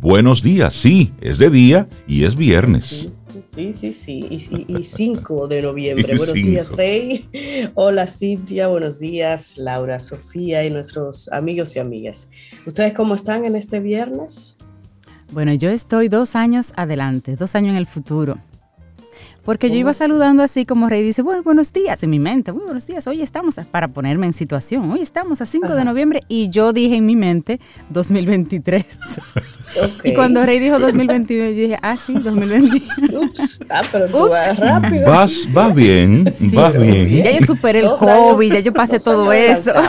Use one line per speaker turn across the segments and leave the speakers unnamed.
buenos días. Sí, es de día y es viernes.
Sí, sí, sí. Y, 5 de noviembre. buenos días, Rey. Hola, Cintia. Buenos días, Laura, Sofía y nuestros amigos y amigas. ¿Ustedes cómo están en este viernes?
Bueno, yo estoy dos años adelante, dos años en el futuro. Porque yo iba saludando así como Rey dice, bueno, buenos días en mi mente, muy buenos días, hoy estamos, para ponerme en situación, hoy estamos a 5 de noviembre y yo dije en mi mente 2023. Y cuando Rey dijo 2021, yo dije, ah, sí, 2021.
Ups, ah, pero tú vas rápido.
Vas, vas bien, vas bien.
Ya yo superé el COVID, ya yo pasé todo eso.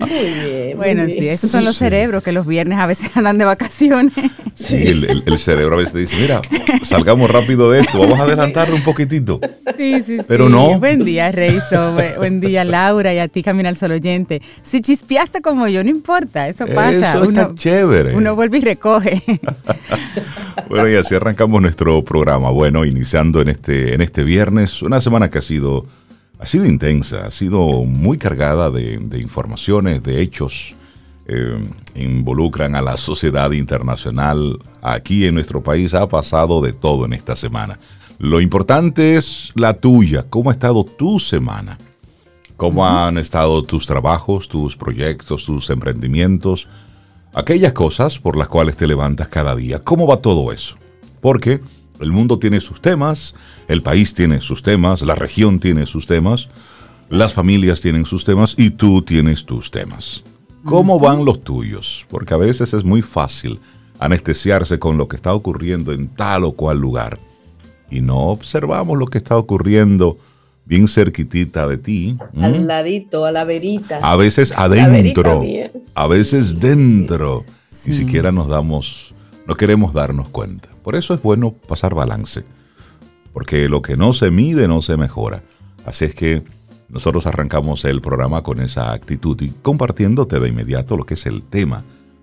Muy bien.
Bueno, sí, esos son los cerebros que los viernes a veces andan de vacaciones.
Sí, el, cerebro a veces dice, mira, salgamos rápido de esto, vamos a adelantarlo un poquitito.
Sí, sí,
Pero no.
Buen día, Reiso. Buen día, Laura, y a ti, Camina al Sol Oyente. Si chispeaste como yo, no importa, eso pasa.
Eso está chévere.
Uno vuelve y recoge.
bueno, y así arrancamos nuestro programa. Bueno, iniciando en este, en este viernes, una semana que ha sido ha sido intensa, ha sido muy cargada de, informaciones, de hechos, eh, involucran a la sociedad internacional. Aquí en nuestro país ha pasado de todo en esta semana. Lo importante es la tuya, cómo ha estado tu semana, cómo han estado tus trabajos, tus proyectos, tus emprendimientos, aquellas cosas por las cuales te levantas cada día. ¿Cómo va todo eso? Porque el mundo tiene sus temas, el país tiene sus temas, la región tiene sus temas, las familias tienen sus temas y tú tienes tus temas. ¿Cómo van los tuyos? Porque a veces es muy fácil anestesiarse con lo que está ocurriendo en tal o cual lugar y no observamos lo que está ocurriendo bien cerquitita de ti.
Al ladito, a la verita.
A veces adentro, a veces dentro. Ni siquiera nos damos, no queremos darnos cuenta. Por eso es bueno pasar balance, porque lo que no se mide no se mejora. Así es que nosotros arrancamos el programa con esa actitud y compartiéndote de inmediato lo que es el tema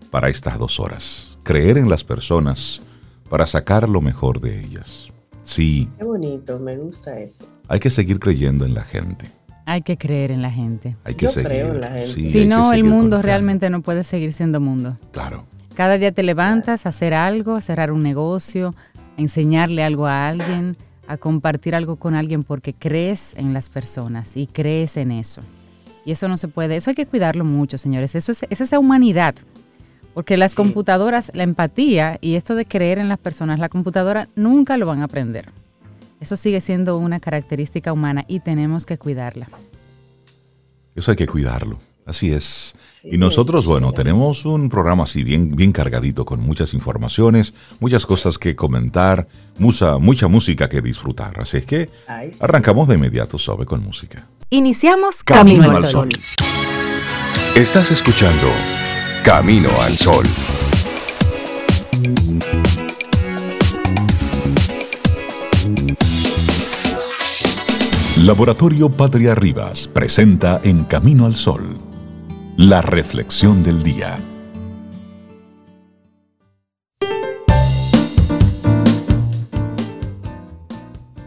para estas dos horas. Creer en las personas para sacar lo mejor de ellas. Sí.
Qué bonito, me gusta eso.
Hay que seguir creyendo en la gente.
Hay que creer en la gente.
Hay que
Yo
seguir.
creo en la gente.
si no, el mundo realmente no puede seguir siendo mundo.
Claro.
Cada día te levantas a hacer algo, a cerrar un negocio, a enseñarle algo a alguien, a compartir algo con alguien porque crees en las personas y crees en eso. Y eso no se puede, eso hay que cuidarlo mucho, señores. Eso es, esa humanidad. Porque las computadoras, la empatía y esto de creer en las personas, la computadora nunca lo van a aprender. Eso sigue siendo una característica humana y tenemos que cuidarla.
Eso hay que cuidarlo. Así es. y nosotros, bueno, tenemos un programa así bien, bien cargadito con muchas informaciones, muchas cosas que comentar, mucha, mucha música que disfrutar. Así es que arrancamos de inmediato, sobre con música.
Iniciamos Camino, al Sol.
Estás escuchando Camino al Sol. Laboratorio Patria Rivas presenta En Camino al Sol la reflexión del día.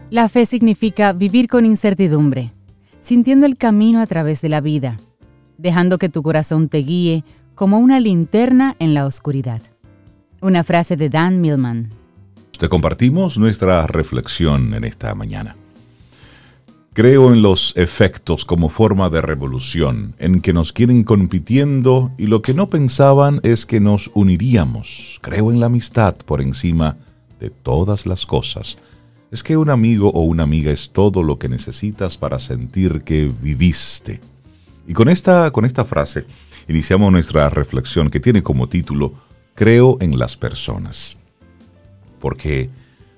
La fe significa vivir con incertidumbre, sintiendo el camino a través de la vida, dejando que tu corazón te guíe como una linterna en la oscuridad. Una frase de Dan Millman.
Te compartimos nuestra reflexión en esta mañana. Creo en los efectos como forma de revolución, en que nos quieren compitiendo y lo que no pensaban es que nos uniríamos. Creo en la amistad por encima de todas las cosas. Es que un amigo o una amiga es todo lo que necesitas para sentir que viviste. Y con esta, con esta frase iniciamos nuestra reflexión que tiene como título Creo en las personas. Porque,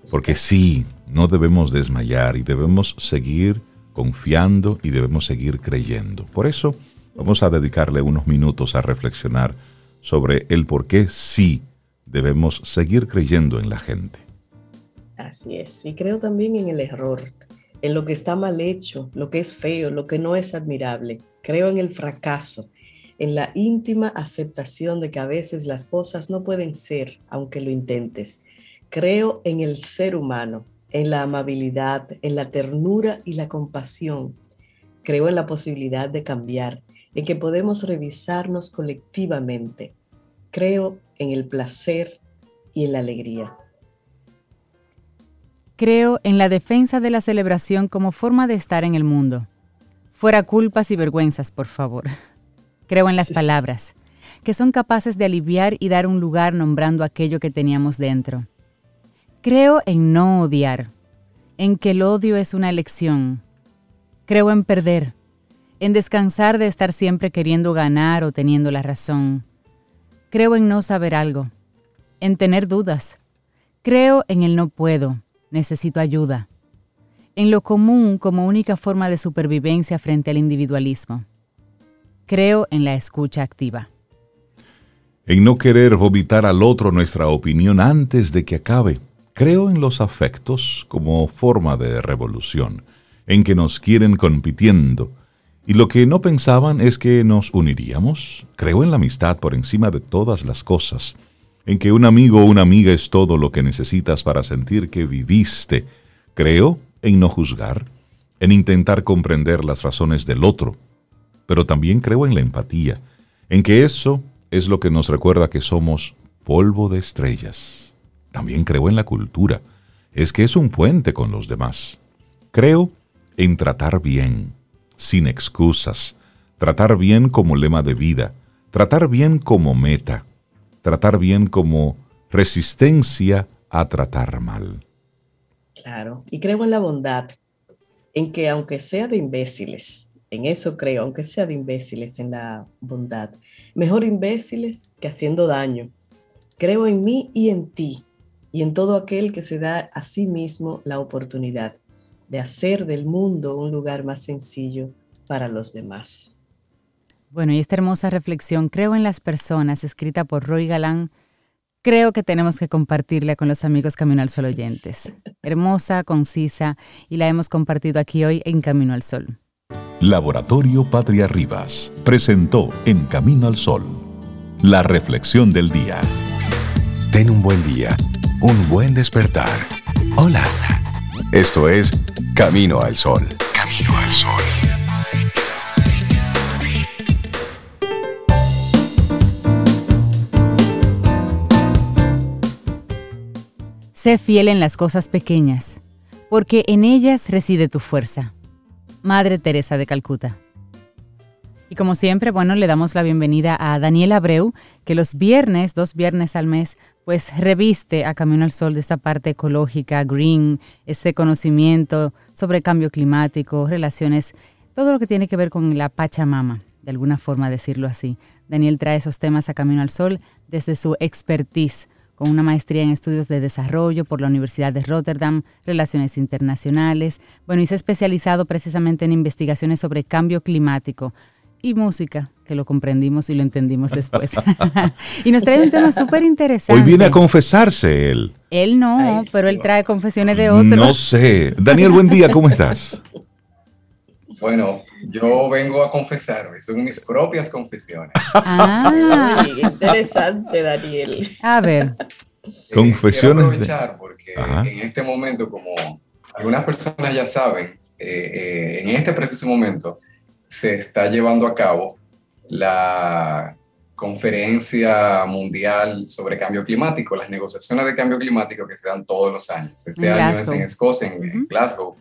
porque sí, no debemos desmayar y debemos seguir confiando y debemos seguir creyendo. Por eso vamos a dedicarle unos minutos a reflexionar sobre el por qué sí debemos seguir creyendo en la gente.
Así es, y creo también en el error, en lo que está mal hecho, lo que es feo, lo que no es admirable. Creo en el fracaso, en la íntima aceptación de que a veces las cosas no pueden ser aunque lo intentes. Creo en el ser humano, en la amabilidad, en la ternura y la compasión. Creo en la posibilidad de cambiar, en que podemos revisarnos colectivamente. Creo en el placer y en la alegría.
Creo en la defensa de la celebración como forma de estar en el mundo. Fuera culpas y vergüenzas, por favor. Creo en las palabras, que son capaces de aliviar y dar un lugar nombrando aquello que teníamos dentro. Creo en no odiar, en que el odio es una elección. Creo en perder, en descansar de estar siempre queriendo ganar o teniendo la razón. Creo en no saber algo, en tener dudas. Creo en el no puedo, necesito ayuda. En lo común como única forma de supervivencia frente al individualismo. Creo en la escucha activa.
En no querer vomitar al otro nuestra opinión antes de que acabe. Creo en los afectos como forma de revolución, en que nos quieren compitiendo, y lo que no pensaban es que nos uniríamos. Creo en la amistad por encima de todas las cosas, en que un amigo o una amiga es todo lo que necesitas para sentir que viviste. Creo en no juzgar, en intentar comprender las razones del otro, pero también creo en la empatía, en que eso es lo que nos recuerda que somos polvo de estrellas. También creo en la cultura, es que es un puente con los demás. Creo en tratar bien, sin excusas, tratar bien como lema de vida, tratar bien como meta, tratar bien como resistencia a tratar mal.
Claro, y creo en la bondad, en que aunque sea de imbéciles, en eso creo, aunque sea de imbéciles, en la bondad, mejor imbéciles que haciendo daño. Creo en mí y en ti, y en todo aquel que se da a sí mismo la oportunidad de hacer del mundo un lugar más sencillo para los demás.
Bueno, y esta hermosa reflexión, creo en las personas, escrita por Roy Galán, creo que tenemos que compartirla con los amigos Camino al Sol oyentes. Hermosa, concisa, y la hemos compartido aquí hoy en Camino al Sol.
Laboratorio Patria Rivas presentó En Camino al Sol, la reflexión del día. Ten un buen día, un buen despertar. Hola. Esto es Camino al Sol. Camino al Sol.
Sé fiel en las cosas pequeñas, porque en ellas reside tu fuerza. Madre Teresa de Calcuta. Y como siempre, bueno, le damos la bienvenida a Daniel Abreu, que los viernes, dos viernes al mes, pues reviste a Camino al Sol de esta parte ecológica, green, ese conocimiento sobre cambio climático, relaciones, todo lo que tiene que ver con la Pachamama, de alguna forma decirlo así. Daniel trae esos temas a Camino al Sol desde su expertise con una maestría en estudios de desarrollo por la Universidad de Rotterdam, Relaciones Internacionales. Bueno, y se ha especializado precisamente en investigaciones sobre cambio climático y música, que lo comprendimos y lo entendimos después. y nos trae un tema súper interesante.
Hoy viene a confesarse él.
Él no, pero él trae confesiones de otros.
No sé. Daniel, buen día, ¿cómo estás?
Bueno, yo vengo a confesar, son mis propias confesiones.
Ah, interesante, Daniel.
A ver.
confesiones.
Quiero aprovechar porque en este momento, como algunas personas ya saben, eh, en este preciso momento se está llevando a cabo la conferencia mundial sobre cambio climático, las negociaciones de cambio climático que se dan todos los años. Este año es en Escocia, en, Glasgow.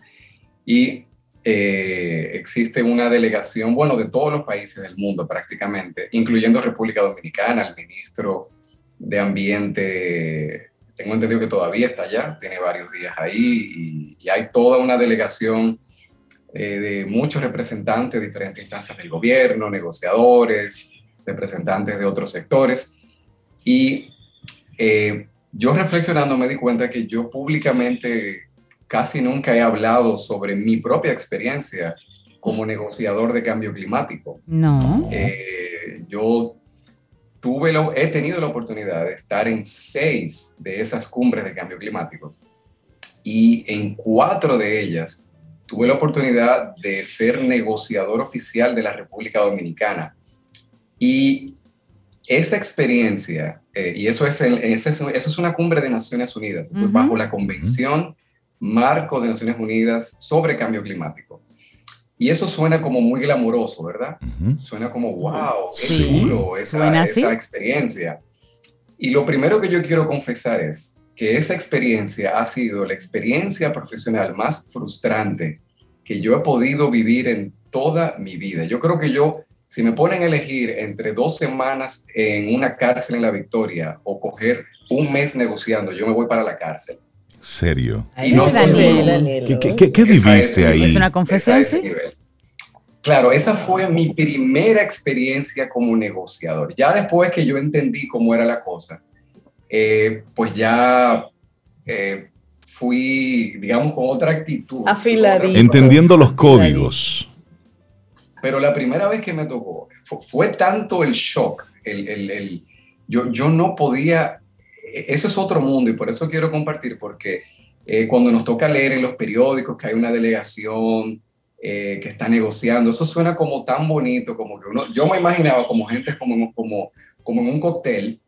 Y eh, existe una delegación, bueno, de todos los países del mundo prácticamente, incluyendo República Dominicana, el ministro de Ambiente, tengo entendido que todavía está allá, tiene varios días ahí, y, y hay toda una delegación eh, de muchos representantes de diferentes instancias del gobierno, negociadores, representantes de otros sectores. Y eh, yo reflexionando me di cuenta que yo públicamente casi nunca he hablado sobre mi propia experiencia como negociador de cambio climático.
No.
Eh, yo tuve lo, he tenido la oportunidad de estar en seis de esas cumbres de cambio climático y en cuatro de ellas tuve la oportunidad de ser negociador oficial de la República Dominicana. Y esa experiencia, eh, y eso es, eso es una cumbre de Naciones Unidas, eso es bajo la Convención Marco de Naciones Unidas sobre Cambio Climático. Y eso suena como muy glamuroso, ¿verdad? Suena como, wow, qué duro esa, esa experiencia. Y lo primero que yo quiero confesar es que esa experiencia ha sido la experiencia profesional más frustrante que yo he podido vivir en toda mi vida. Yo creo que yo, si me ponen a elegir entre dos semanas en una cárcel en la Victoria o coger un mes negociando, yo me voy para la cárcel.
¿Serio?
Y no Daniel,
¿Qué, viviste ahí?
¿Es una confesión, sí?
Claro, esa fue mi primera experiencia como negociador. Ya después que yo entendí cómo era la cosa, eh, pues ya eh, fui, digamos, con otra actitud.
Afiladito.
Entendiendo los códigos.
Pero la primera vez que me tocó, fue, tanto el shock, el, el, el, yo, yo no podía, eso es otro mundo y por eso quiero compartir, porque eh, cuando nos toca leer en los periódicos que hay una delegación eh, que está negociando. Eso suena como tan bonito, como que uno, yo me imaginaba como gente como, como, como en un cóctel,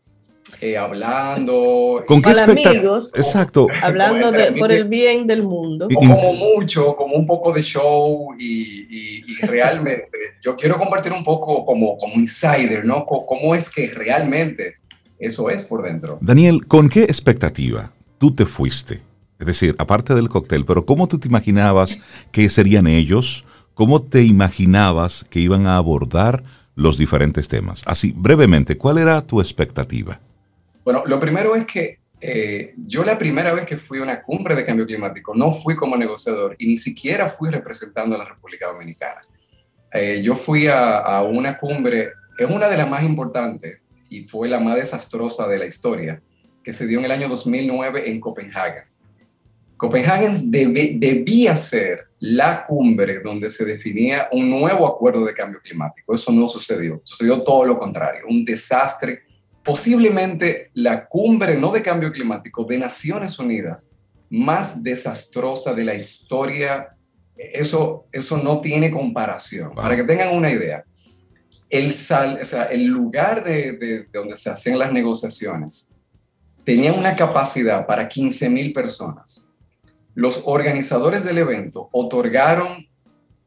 eh, hablando.
¿Con qué
amigos.
Exacto.
Hablando de, por el bien del mundo.
O como mucho, como un poco de show y, y, realmente yo quiero compartir un poco como, como insider, ¿no? ¿Cómo es que realmente eso es por dentro?
Daniel, ¿con qué expectativa tú te fuiste? Es decir, aparte del cóctel, pero ¿cómo tú te imaginabas que serían ellos? ¿Cómo te imaginabas que iban a abordar los diferentes temas? Así, brevemente, ¿cuál era tu expectativa?
Bueno, lo primero es que eh, yo la primera vez que fui a una cumbre de cambio climático no fui como negociador y ni siquiera fui representando a la República Dominicana. Eh, yo fui a, a una cumbre, es una de las más importantes y fue la más desastrosa de la historia, que se dio en el año 2009 en Copenhague. Copenhague debía ser la cumbre donde se definía un nuevo acuerdo de cambio climático. Eso no sucedió. Sucedió todo lo contrario, un desastre. Posiblemente la cumbre no de cambio climático de Naciones Unidas más desastrosa de la historia. Eso, eso no tiene comparación. Para que tengan una idea, el, sal, o sea, el lugar de, de donde se hacían las negociaciones tenía una capacidad para 15 mil personas los organizadores del evento otorgaron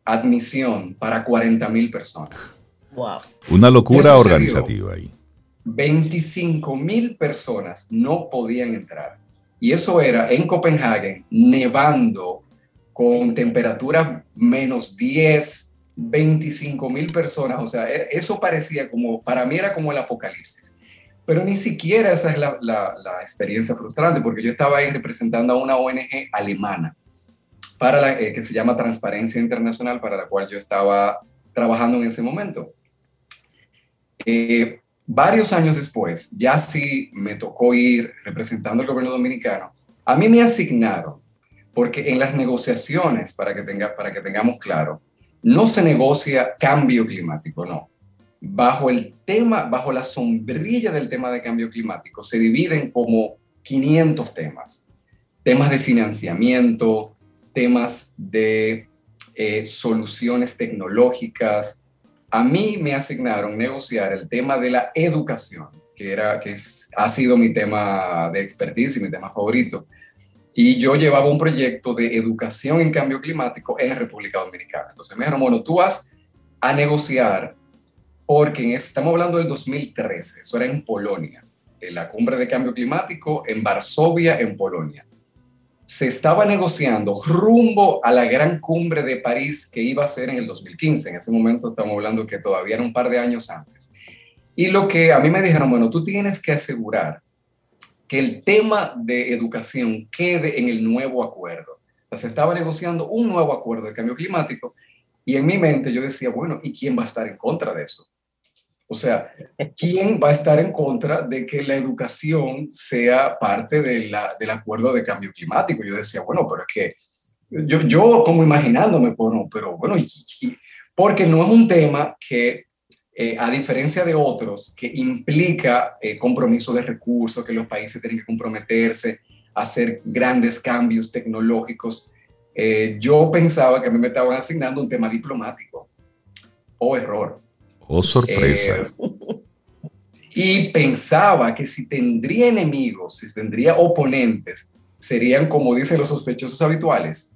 admisión para 40 mil personas.
Wow.
Una locura organizativa ahí.
25 mil personas no podían entrar. Y eso era en Copenhague, nevando, con temperatura menos 10, 25 mil personas. O sea, e, eso parecía como, para mí era como el apocalipsis. Pero ni siquiera esa es la, la, experiencia frustrante, porque yo estaba ahí representando a una ONG alemana para la, eh, que se llama Transparencia Internacional, para la cual yo estaba trabajando en ese momento. Eh, varios años después, ya sí me tocó ir representando al gobierno dominicano, a mí me asignaron, porque en las negociaciones, para que, tenga, para que tengamos claro, no se negocia cambio climático, no bajo el tema, bajo la sombrilla del tema de cambio climático, se dividen como 500 temas. Temas de financiamiento, temas de eh, soluciones tecnológicas. A mí me asignaron negociar el tema de la educación, que, era, que ha sido mi tema de expertise y mi tema favorito. Y yo llevaba un proyecto de educación en cambio climático en la República Dominicana. Entonces me dijeron, bueno, tú vas a negociar porque estamos hablando del 2013, eso era en Polonia, en la cumbre de cambio climático en Varsovia, en Polonia. Se estaba negociando rumbo a la gran cumbre de París que iba a ser en el 2015. En ese momento estamos hablando que todavía era un par de años antes. Y lo que a mí me dijeron, bueno, tú tienes que asegurar que el tema de educación quede en el nuevo acuerdo. se estaba negociando un nuevo acuerdo de cambio climático y en mi mente yo decía, bueno, ¿y quién va a estar en contra de eso? O sea, ¿quién va a estar en contra de que la educación sea parte de la, del acuerdo de cambio climático? Yo decía, bueno, pero es que yo, yo como imaginándome, bueno, pero bueno, porque no es un tema que, eh, a diferencia de otros, que implica eh, compromiso de recursos, que los países tienen que comprometerse a hacer grandes cambios tecnológicos, eh, yo pensaba que a mí me estaban asignando un tema diplomático. O oh, error.
Oh, sorpresa.
Y pensaba que si tendría enemigos, si tendría oponentes, serían, como dicen los sospechosos habituales,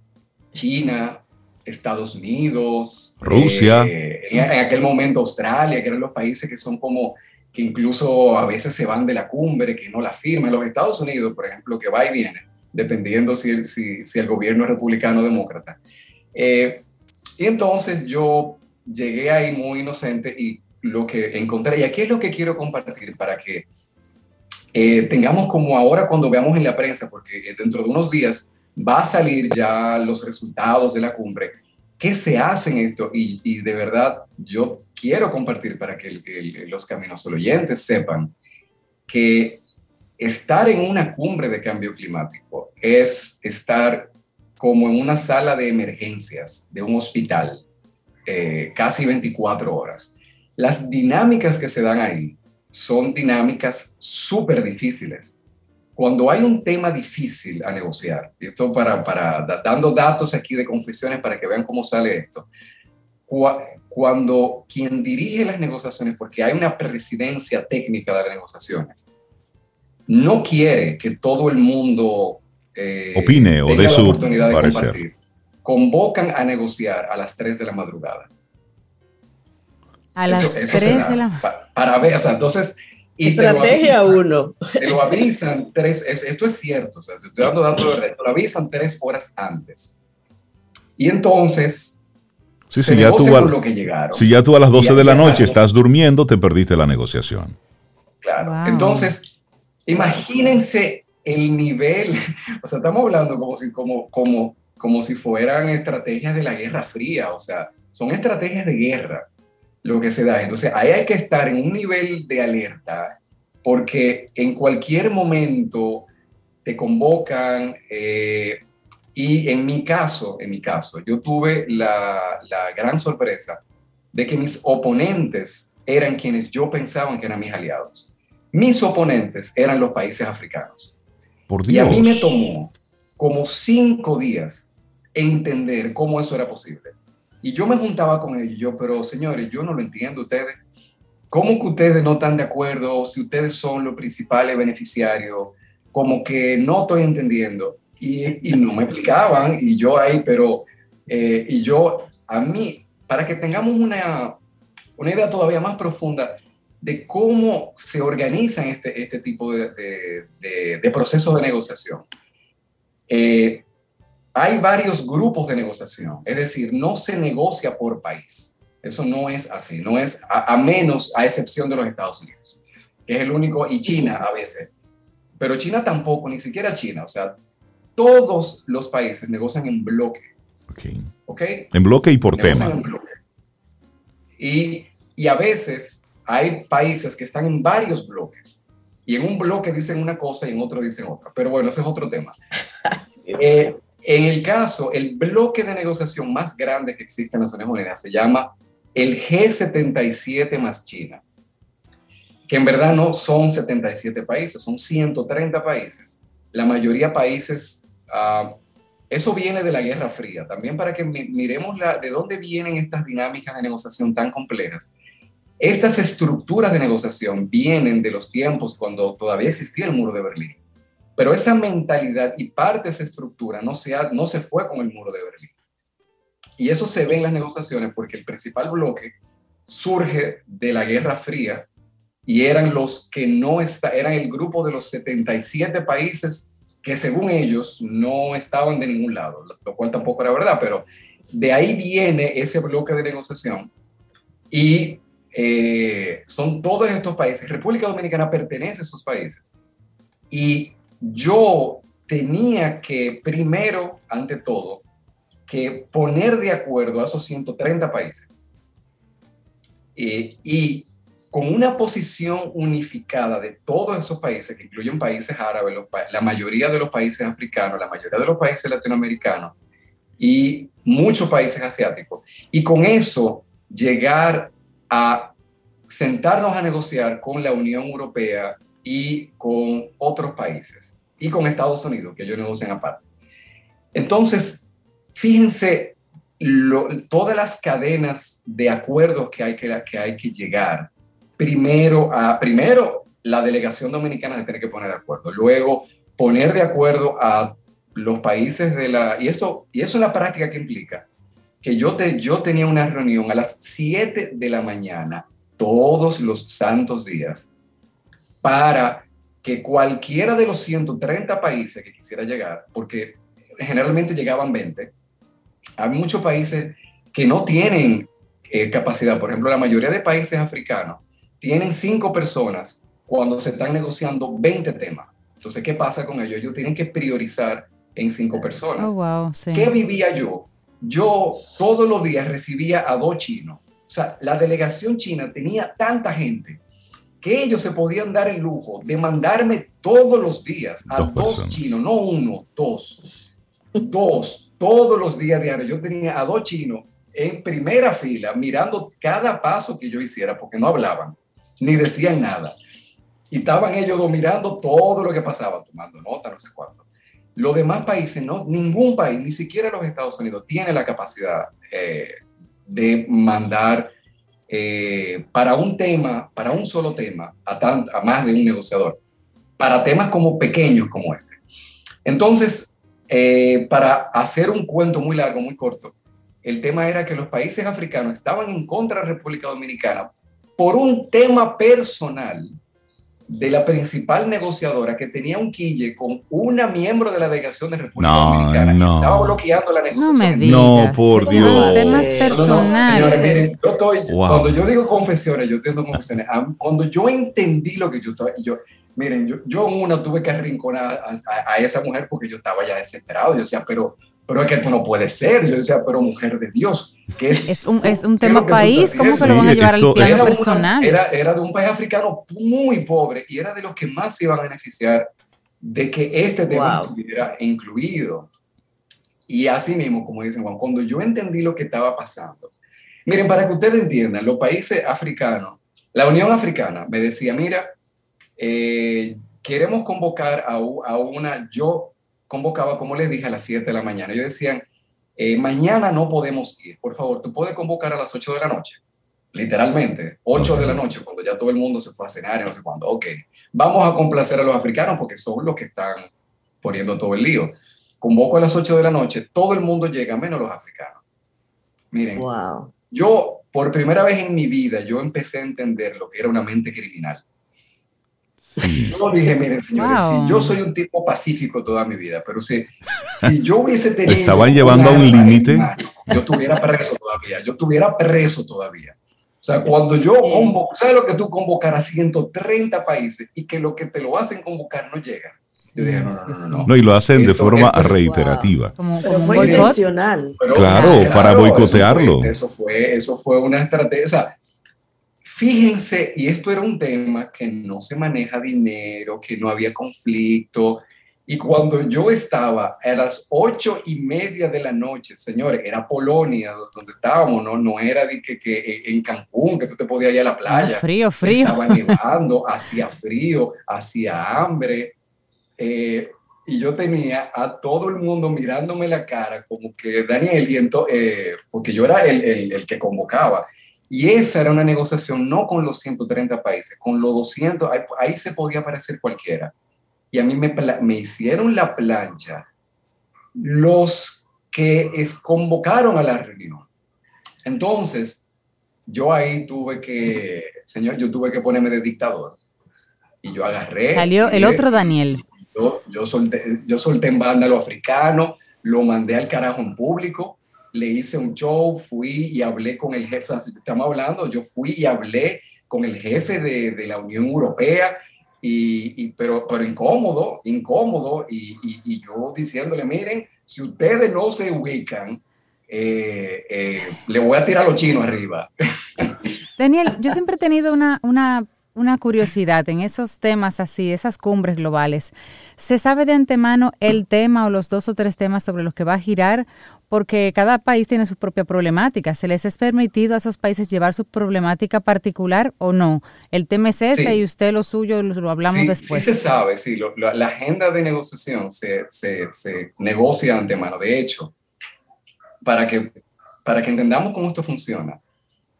China, Estados Unidos,
Rusia.
Eh, en, aquel momento Australia, que eran los países que son como que incluso a veces se van de la cumbre, que no la firman. Los Estados Unidos, por ejemplo, que va y viene, dependiendo si, si, si el gobierno es republicano o demócrata. Eh, y entonces yo llegué ahí muy inocente y lo que encontré, y aquí es lo que quiero compartir para que eh, tengamos como ahora cuando veamos en la prensa, porque dentro de unos días va a salir ya los resultados de la cumbre, ¿qué se hace en esto? Y, de verdad yo quiero compartir para que los caminos oyentes sepan que estar en una cumbre de cambio climático es estar como en una sala de emergencias de un hospital, eh, casi 24 horas. Las dinámicas que se dan ahí son dinámicas súper difíciles. Cuando hay un tema difícil a negociar, y esto para, para dando datos aquí de confesiones para que vean cómo sale esto, cuando quien dirige las negociaciones, porque hay una presidencia técnica de las negociaciones, no quiere que todo el mundo
eh, opine o dé su oportunidad de compartir.
Convocan a negociar a las 3 de la madrugada.
A las 3 de la
madrugada. Para, ver, o sea, entonces...
Estrategia 1.
Te lo avisan tres, esto es cierto, o sea, te estoy dando datos de verdad, te lo avisan tres horas antes. Y entonces,
Sí, si, ya tú a, lo que llegaron. si ya tú a las 12 de la noche estás durmiendo, te perdiste la negociación.
Claro. Entonces, imagínense el nivel, o sea, estamos hablando como si, como, como, como si fueran estrategias de la Guerra Fría, o sea, son estrategias de guerra lo que se da. Entonces, ahí hay que estar en un nivel de alerta, porque en cualquier momento te convocan, eh, y en mi caso, en mi caso, yo tuve la, la gran sorpresa de que mis oponentes eran quienes yo pensaba que eran mis aliados. Mis oponentes eran los países africanos. Y a mí me tomó como cinco días entender cómo eso era posible. Y yo me juntaba con ellos, yo, pero señores, yo no lo entiendo ustedes. ¿Cómo que ustedes no están de acuerdo si ustedes son los principales beneficiarios? Como que no estoy entendiendo. Y, y no me explicaban, y yo ahí, pero, eh, y yo, a mí, para que tengamos una, una idea todavía más profunda, de cómo se organizan este, este tipo de, de, procesos de negociación. Eh, hay varios grupos de negociación, es decir, no se negocia por país. Eso no es así, no es a, menos, a excepción de los Estados Unidos, que es el único, y China a veces. Pero China tampoco, ni siquiera China. O sea, todos los países negocian en bloque.
Okay. ¿Okay? En bloque y por tema.
Y, y a veces hay países que están en varios bloques y en un bloque dicen una cosa y en otro dicen otra. Pero bueno, ese es otro tema. Eh, en el caso, el bloque de negociación más grande que existe en Naciones Unidas se llama el G77 más China, que en verdad no son 77 países, son 130 países. La mayoría países, uh, eso viene de la Guerra Fría, también para que miremos de dónde vienen estas dinámicas de negociación tan complejas. Estas estructuras de negociación vienen de los tiempos cuando todavía existía el muro de Berlín. Pero esa mentalidad y parte de esa estructura no se, no se fue con el muro de Berlín. Y eso se ve en las negociaciones porque el principal bloque surge de la Guerra Fría y eran los que no está, eran el grupo de los 77 países que según ellos no estaban de ningún lado, lo cual tampoco era verdad, pero de ahí viene ese bloque de negociación y eh, son todos estos países. República Dominicana pertenece a esos países. Y yo tenía que, primero, ante todo, que poner de acuerdo a esos 130 países. y con una posición unificada de todos esos países, que incluyen países árabes, la mayoría de los países africanos, la mayoría de los países latinoamericanos y muchos países asiáticos. Y con eso llegar a sentarnos a negociar con la Unión Europea y con otros países y con Estados Unidos, que ellos negocian aparte. Entonces, fíjense todas las cadenas de acuerdos que hay que, que hay que llegar. Primero, a, primero, la delegación dominicana se tiene que poner de acuerdo. Luego, poner de acuerdo a los países de la... Y eso, y eso es la práctica que implica que yo, te, yo tenía una reunión a las 7 de la mañana todos los santos días para que cualquiera de los 130 países que quisiera llegar, porque generalmente llegaban 20, hay muchos países que no tienen eh, capacidad. Por ejemplo, la mayoría de países africanos tienen cinco personas cuando se están negociando 20 temas. Entonces, ¿qué pasa con ellos? Ellos tienen que priorizar en cinco personas.
Oh,
¿Qué vivía yo? Yo todos los días recibía a dos chinos. O sea, la delegación china tenía tanta gente que ellos se podían dar el lujo de mandarme todos los días a dos, chinos, no uno, dos. Dos, todos los días diarios. Yo tenía a dos chinos en primera fila mirando cada paso que yo hiciera porque no hablaban ni decían nada. Y estaban ellos mirando todo lo que pasaba, tomando nota, no sé cuánto. Los demás países, no, ningún país, ni siquiera los Estados Unidos, tiene la capacidad eh, de mandar eh, para un tema, para un solo tema, a, más de un negociador, para temas como pequeños como este. Entonces, eh, para hacer un cuento muy largo, muy corto, el tema era que los países africanos estaban en contra de la República Dominicana por un tema personal de la principal negociadora que tenía un quille con una miembro de la delegación de República Dominicana no. estaba bloqueando la negociación.
No, por Dios.
Temas personales.
señores, miren, yo estoy, cuando yo digo confesiones, yo entiendo confesiones. Cuando yo entendí lo que yo estaba, yo, miren, yo, yo en una tuve que arrinconar a, a, esa mujer porque yo estaba ya desesperado. Yo decía, pero pero es que esto no puede ser. Yo decía, pero mujer de Dios, que es,
es un, es un tema país, ¿cómo que lo van a llevar al plano era personal?
era, era, de un país africano muy pobre y era de los que más se iban a beneficiar de que este tema wow. estuviera incluido. Y así mismo, como dicen Juan, cuando yo entendí lo que estaba pasando, miren, para que ustedes entiendan, los países africanos, la Unión Africana me decía, mira, eh, queremos convocar a, a una, yo convocaba, como les dije, a las 7 de la mañana. Ellos decían, eh, mañana no podemos ir, por favor, tú puedes convocar a las 8 de la noche, literalmente, 8 de la noche, cuando ya todo el mundo se fue a cenar y no sé cuándo. Ok, vamos a complacer a los africanos porque son los que están poniendo todo el lío. Convoco a las 8 de la noche, todo el mundo llega, menos los africanos. Miren,
wow.
yo por primera vez en mi vida, yo empecé a entender lo que era una mente criminal. Yo dije, miren, señores, wow. si yo soy un tipo pacífico toda mi vida, pero si, si yo hubiese tenido.
Estaban llevando a un límite.
Yo estuviera preso todavía. Yo estuviera preso todavía. O sea, cuando yo convoco, ¿sabes lo que tú convocar a 130 países y que lo que te lo hacen convocar no llega? Yo dije, no, no, no, no.
No, y lo hacen de forma reiterativa.
Wow. Como, como fue intencional.
Claro, claro, para boicotearlo.
Eso fue, eso fue, eso fue una estrategia. Fíjense, y esto era un tema que no se maneja dinero, que no había conflicto. Y cuando yo estaba a las ocho y media de la noche, señores, era Polonia donde estábamos, no, no era de que, que en Cancún, que tú te podías ir a la playa.
Ah, frío, frío.
Estaba nevando, hacía frío, hacía hambre. Eh, y yo tenía a todo el mundo mirándome la cara, como que Daniel, y eh, porque yo era el, el, el que convocaba. Y esa era una negociación no con los 130 países, con los 200, ahí, ahí se podía aparecer cualquiera. Y a mí me, me hicieron la plancha los que es, convocaron a la reunión. Entonces, yo ahí tuve que, señor, yo tuve que ponerme de dictador. Y yo agarré.
Salió el otro Daniel.
Yo, yo, solté, yo solté en banda lo africano, lo mandé al carajo en público le hice un show, fui y hablé con el jefe, o sea, si estamos hablando, yo fui y hablé con el jefe de, de la Unión Europea, y, y, pero, pero incómodo, incómodo, y, y, y, yo diciéndole, miren, si ustedes no se ubican, eh, eh, le voy a tirar a los chinos arriba.
Daniel, yo siempre he tenido una, una una curiosidad en esos temas así, esas cumbres globales. ¿Se sabe de antemano el tema o los dos o tres temas sobre los que va a girar? Porque cada país tiene su propia problemática. ¿Se les es permitido a esos países llevar su problemática particular o no? El tema es este sí. y usted lo suyo lo, lo hablamos
sí,
después.
Sí se sabe, sí. Lo, lo, la agenda de negociación se, se, se negocia de antemano. De hecho, para que, para que entendamos cómo esto funciona,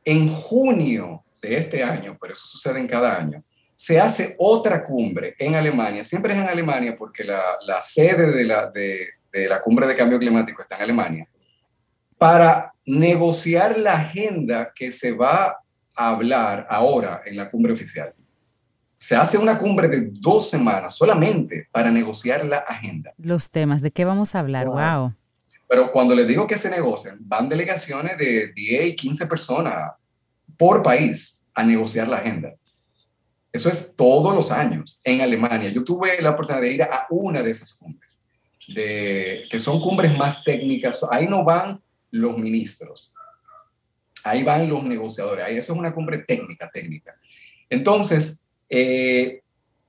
en junio de este año, pero eso sucede en cada año, se hace otra cumbre en Alemania, siempre es en Alemania porque la, la sede de la, de, de la cumbre de cambio climático está en Alemania, para negociar la agenda que se va a hablar ahora en la cumbre oficial. Se hace una cumbre de dos semanas solamente para negociar la agenda.
Los temas, ¿de qué vamos a hablar? Wow.
Pero cuando les digo que se negocian, van delegaciones de 10 y 15 personas por país a negociar la agenda. Eso es todos los años en Alemania. Yo tuve la oportunidad de ir a una de esas cumbres, de, que son cumbres más técnicas. Ahí no van los ministros, ahí van los negociadores. Ahí eso es una cumbre técnica, técnica. Entonces, eh,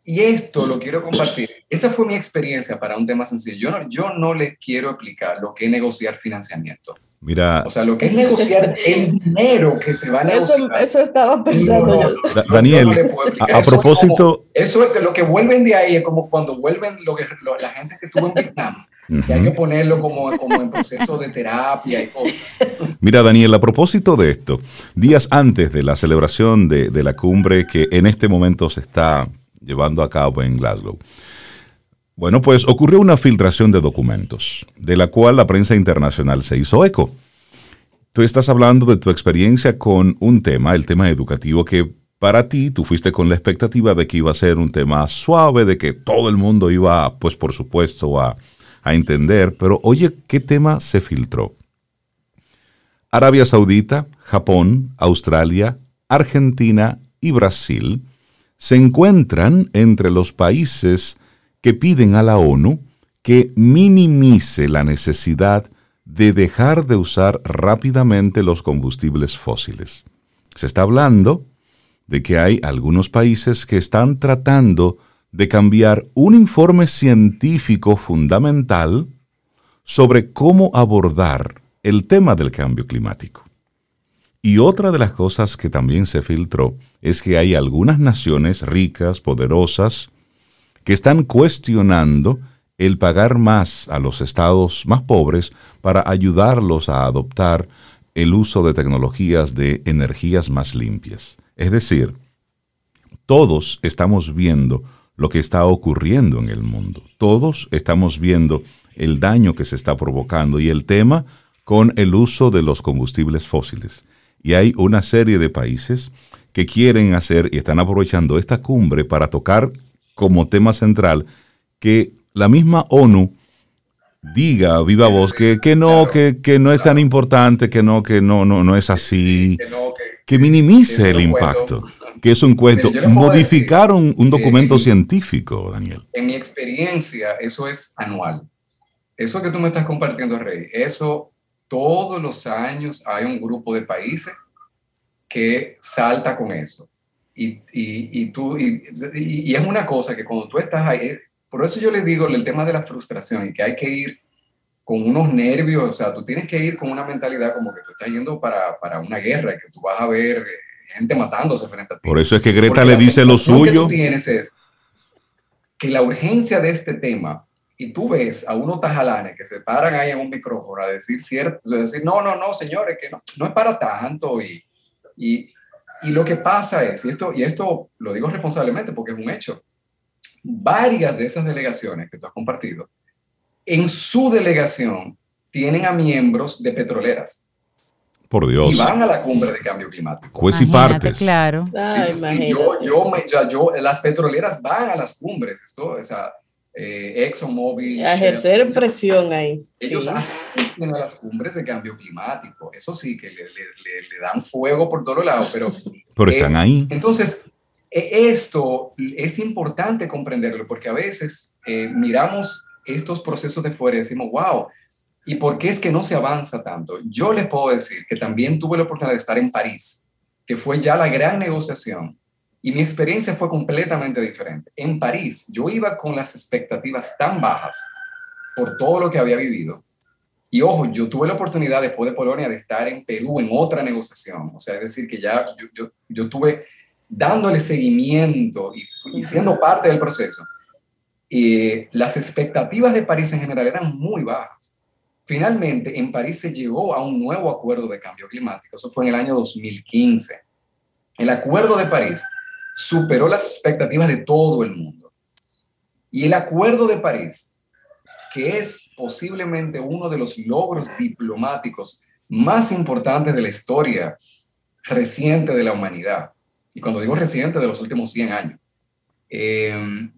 y esto lo quiero compartir. Esa fue mi experiencia para un tema sencillo. Yo no, yo no les quiero explicar lo que es negociar financiamiento.
Mira,
o sea, lo que es negociar el dinero que se va a negociar.
Eso, estaba pensando yo.
Daniel, a, propósito.
eso es lo que vuelven de ahí es como cuando vuelven lo que, la gente que estuvo en Vietnam. que hay que ponerlo como, como en proceso de terapia y cosas.
Mira, Daniel, a propósito de esto, días antes de la celebración de, de la cumbre que en este momento se está llevando a cabo en Glasgow. Bueno, pues ocurrió una filtración de documentos, de la cual la prensa internacional se hizo eco. Tú estás hablando de tu experiencia con un tema, el tema educativo, que para ti tú fuiste con la expectativa de que iba a ser un tema suave, de que todo el mundo iba, pues por supuesto, a, a entender, pero oye, ¿qué tema se filtró? Arabia Saudita, Japón, Australia, Argentina y Brasil se encuentran entre los países que piden a la ONU que minimice la necesidad de dejar de usar rápidamente los combustibles fósiles. Se está hablando de que hay algunos países que están tratando de cambiar un informe científico fundamental sobre cómo abordar el tema del cambio climático. Y otra de las cosas que también se filtró es que hay algunas naciones ricas, poderosas, que están cuestionando el pagar más a los estados más pobres para ayudarlos a adoptar el uso de tecnologías de energías más limpias. Es decir, todos estamos viendo lo que está ocurriendo en el mundo. Todos estamos viendo el daño que se está provocando y el tema con el uso de los combustibles fósiles. Y hay una serie de países que quieren hacer y están aprovechando esta cumbre para tocar como tema central que la misma ONU diga viva voz que, que no, que, que, no es tan importante, que no, que no, no, no es así, que, minimice el impacto, que es un cuento. Modificaron un documento científico, Daniel.
En mi experiencia, eso es anual. Eso que tú me estás compartiendo, Rey, eso todos los años hay un grupo de países que salta con eso. Y, y, tú, y, y, es una cosa que cuando tú estás ahí, por eso yo le digo el tema de la frustración y que hay que ir con unos nervios, o sea, tú tienes que ir con una mentalidad como que tú estás yendo para, para una guerra y que tú vas a ver gente matándose frente a ti.
Por eso es que Greta le dice lo suyo.
Que tú tienes es que la urgencia de este tema y tú ves a unos tajalanes que se paran ahí en un micrófono a decir cierto, a decir, no, no, no, señores, que no, no es para tanto. Y, y, y, lo que pasa es, y esto, y esto lo digo responsablemente porque es un hecho, varias de esas delegaciones que tú has compartido, en su delegación tienen a miembros de petroleras.
Por Dios.
Y van a la cumbre de cambio climático.
Juez y partes.
Claro.
yo, yo, yo, las petroleras van a las cumbres. Esto, o sea, eh, ExxonMobil.
A ejercer presión ahí.
Ellos asisten a las cumbres de cambio climático. Eso sí, que le, le, dan fuego por todos lados, pero.
pero están
eh,
ahí.
Entonces, e, esto es importante comprenderlo, porque a veces eh, miramos estos procesos de fuera y decimos, wow, ¿y por qué es que no se avanza tanto? Yo les puedo decir que también tuve la oportunidad de estar en París, que fue ya la gran negociación y mi experiencia fue completamente diferente. En París, yo iba con las expectativas tan bajas por todo lo que había vivido. Y ojo, yo tuve la oportunidad después de Polonia de estar en Perú en otra negociación. O sea, es decir, que ya yo, yo, yo tuve dándole seguimiento y, siendo parte del proceso. Y las expectativas de París en general eran muy bajas. Finalmente, en París se llegó a un nuevo acuerdo de cambio climático. Eso fue en el año 2015. El acuerdo de París superó las expectativas de todo el mundo. Y el Acuerdo de París, que es posiblemente uno de los logros diplomáticos más importantes de la historia reciente de la humanidad. Y cuando digo reciente, de los últimos 100 años. Eh,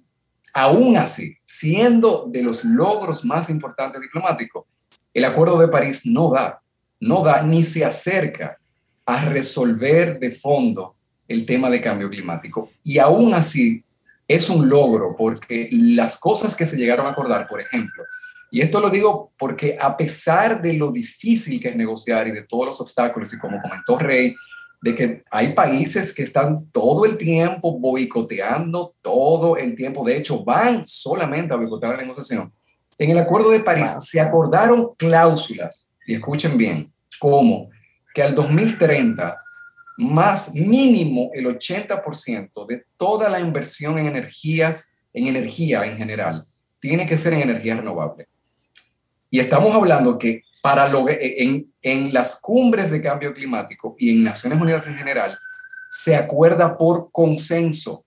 aún así, siendo de los logros más importantes diplomáticos, el Acuerdo de París no da, no da ni se acerca a resolver de fondo el tema de cambio climático. Y aún así es un logro porque las cosas que se llegaron a acordar, por ejemplo, y esto lo digo porque a pesar de lo difícil que es negociar y de todos los obstáculos, y como comentó Rey, de que hay países que están todo el tiempo boicoteando, todo el tiempo, de hecho, van solamente a boicotear la negociación. En el Acuerdo de París se acordaron cláusulas, y escuchen bien, como que al 2030 más mínimo el 80% de toda la inversión en energías, en energía en general, tiene que ser en energía renovable. Y estamos hablando que para lo, en, en las cumbres de cambio climático y en Naciones Unidas en general, se acuerda por consenso.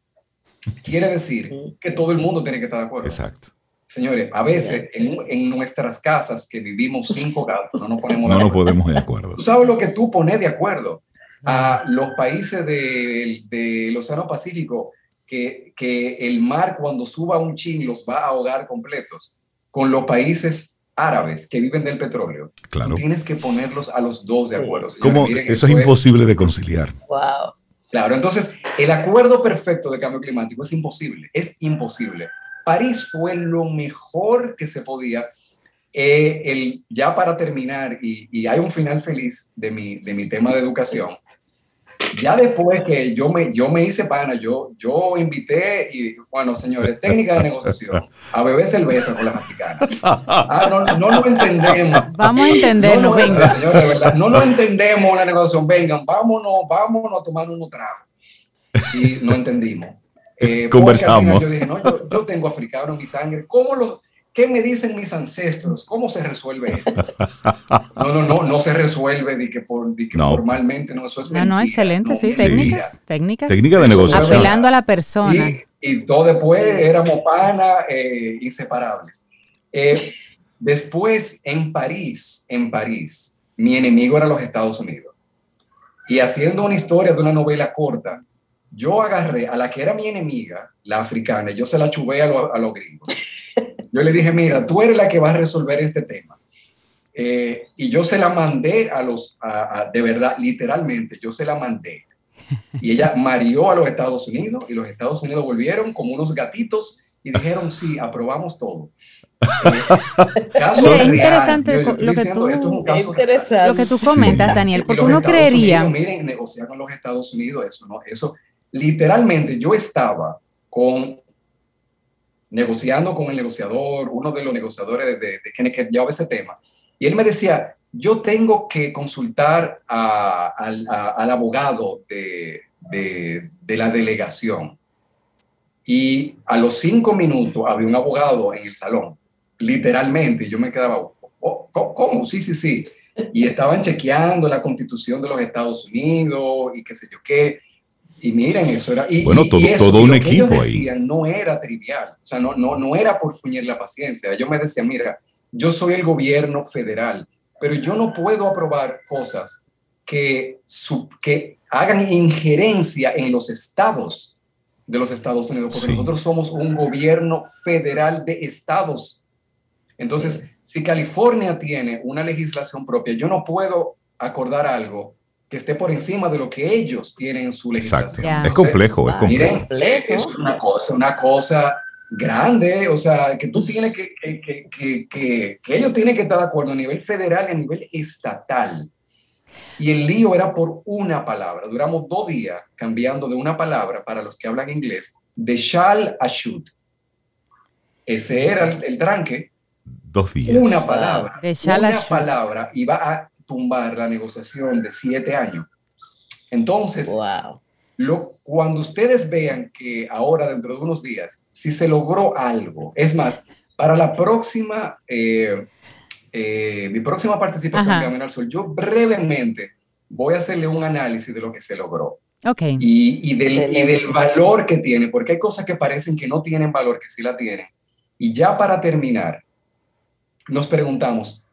Quiere decir que todo el mundo tiene que estar de acuerdo.
Exacto.
Señores, a veces en, en, nuestras casas que vivimos cinco gatos, no nos ponemos
no nos podemos de acuerdo.
Tú sabes lo que tú pones de acuerdo a los países del de, Océano Pacífico, que, que el mar cuando suba un chin los va a ahogar completos, con los países árabes que viven del petróleo.
Claro.
tienes que ponerlos a los dos de acuerdo.
¿Cómo? Miren, eso, eso, es imposible de conciliar.
Wow.
Claro, entonces el acuerdo perfecto de cambio climático es imposible, es imposible. París fue lo mejor que se podía. Eh, el, ya para terminar, y, y, hay un final feliz de mi, de mi tema de educación, ya después que yo me, yo me hice pana, yo, yo invité, y bueno, señores, técnica de negociación, a beber cerveza con las africanas. Ah, no, no lo entendemos.
Vamos a entenderlo,
no, no,
venga.
Señores, de verdad, no lo entendemos la negociación, vengan, vámonos, vámonos a tomar unos tragos. Y no entendimos. Eh,
Conversamos.
Yo dije, no, yo, yo, tengo africano en mi sangre. ¿Cómo los, ¿Qué me dicen mis ancestros? ¿Cómo se resuelve eso? No, no, no, no se resuelve de que, por, de que no. formalmente no, eso es
mentira. No, no, excelente, sí, técnicas, sí. técnicas.
Técnica de negociación.
Apelando a la persona.
Y, y todo después éramos pana, eh, inseparables. Eh, después, en París, en París, mi enemigo era los Estados Unidos. Y haciendo una historia de una novela corta, yo agarré a la que era mi enemiga, la africana, y yo se la chuvé a, lo, a los gringos. Yo le dije, mira, tú eres la que va a resolver este tema. Eh, y yo se la mandé a los, a, a, de verdad, literalmente, yo se la mandé. Y ella marió a los Estados Unidos y los Estados Unidos volvieron como unos gatitos y dijeron, sí, aprobamos todo.
Eh, caso es interesante lo, que tú, es interesante. lo que tú comentas, Daniel, porque uno creería...
Unidos, miren, negociar con los Estados Unidos, eso, ¿no? Eso, literalmente, yo estaba con negociando con el negociador, uno de los negociadores de, de, de que llevaba ese tema, y él me decía, yo tengo que consultar a, a, a, al abogado de, de, la delegación. Y a los cinco minutos había un abogado en el salón, literalmente, y yo me quedaba, oh, ¿cómo? Sí, sí, sí. Y estaban chequeando la constitución de los Estados Unidos y qué sé yo qué. Y miren, eso era. Y,
bueno, todo,
y eso,
todo un
lo
equipo
que ellos
ahí.
decían no era trivial. O sea, no, no, no era por fuñir la paciencia. Ellos me decían, mira, yo soy el gobierno federal, pero yo no puedo aprobar cosas que, sub, que hagan injerencia en los estados de los Estados Unidos, porque sí. nosotros somos un gobierno federal de estados. Entonces, si California tiene una legislación propia, yo no puedo acordar algo que esté por encima de lo que ellos tienen en su legislación.
Entonces, es complejo, es complejo.
Miren, es una cosa, una cosa grande, o sea, que tú tienes que, que, que, que, que ellos tienen que estar de acuerdo a nivel federal y a nivel estatal. Y el lío era por una palabra. Duramos dos días cambiando de una palabra para los que hablan inglés, de shall a should. Ese era el, el tranque.
Dos días.
Una palabra.
De shall
una
a should.
palabra iba a tumbar la negociación de siete años. Entonces,
wow.
lo, cuando ustedes vean que ahora, dentro de unos días, si se logró algo, es más, para la próxima, eh, eh, mi próxima participación en Camino al Sol, yo brevemente voy a hacerle un análisis de lo que se logró.
Okay.
Y, y, del, y del valor que tiene, porque hay cosas que parecen que no tienen valor, que sí la tienen. Y ya para terminar, nos preguntamos,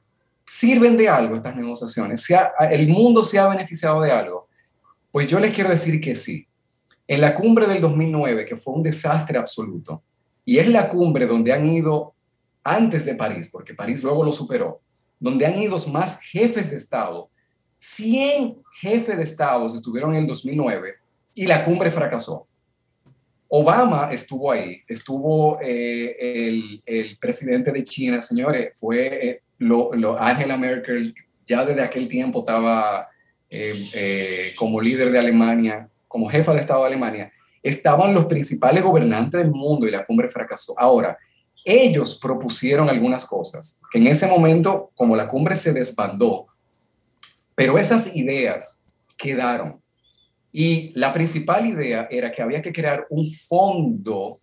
¿sirven de algo estas negociaciones? ¿Se ¿El mundo se ha beneficiado de algo? Pues yo les quiero decir que sí. En la cumbre del 2009, que fue un desastre absoluto, y es la cumbre donde han ido antes de París, porque París luego lo superó, donde han ido más jefes de Estado. 100 jefes de Estado estuvieron en el 2009 y la cumbre fracasó. Obama estuvo ahí, estuvo eh, el, presidente de China, señores, fue eh, lo, Angela Merkel, ya desde aquel tiempo estaba eh, como líder de Alemania, como jefa de Estado de Alemania, estaban los principales gobernantes del mundo y la cumbre fracasó. Ahora, ellos propusieron algunas cosas, que en ese momento, como la cumbre se desbandó, pero esas ideas quedaron. Y la principal idea era que había que crear un fondo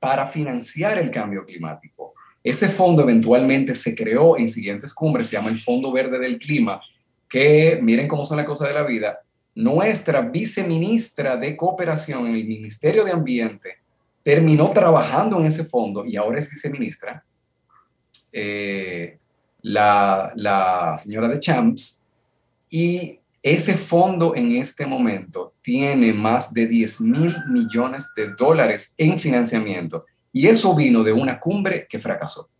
para financiar el cambio climático. Ese fondo eventualmente se creó en siguientes cumbres, se llama el Fondo Verde del Clima, que miren cómo son las cosas de la vida. Nuestra viceministra de Cooperación en el Ministerio de Ambiente terminó trabajando en ese fondo y ahora es viceministra. Eh, la, la señora de Champs, y ese fondo en este momento tiene más de 10 mil millones de dólares en financiamiento. Y eso vino de una cumbre que fracasó.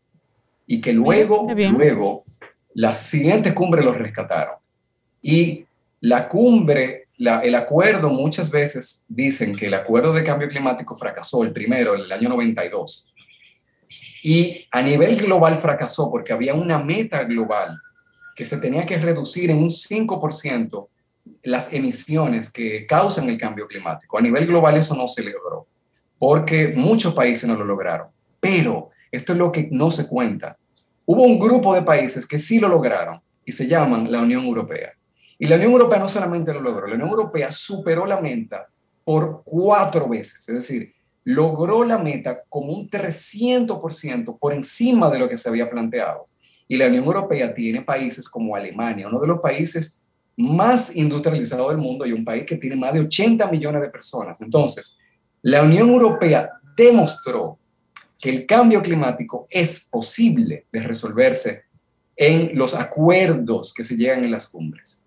Y que luego, luego, las siguientes cumbres los rescataron. Y la cumbre, el acuerdo, muchas veces dicen que el acuerdo de cambio climático fracasó, el primero, en el año 92. Y a nivel global fracasó porque había una meta global que se tenía que reducir en un 5% las emisiones que causan el cambio climático. A nivel global eso no se logró, porque muchos países no lo lograron. Pero esto es lo que no se cuenta. Hubo un grupo de países que sí lo lograron y se llaman la Unión Europea. Y la Unión Europea no solamente lo logró, la Unión Europea superó la meta por cuatro veces, es decir, logró la meta como un 300% por encima de lo que se había planteado. Y la Unión Europea tiene países como Alemania, uno de los países más industrializados del mundo y un país que tiene más de 80 millones de personas. Entonces, la Unión Europea demostró que el cambio climático es posible de resolverse en los acuerdos que se llegan en las cumbres.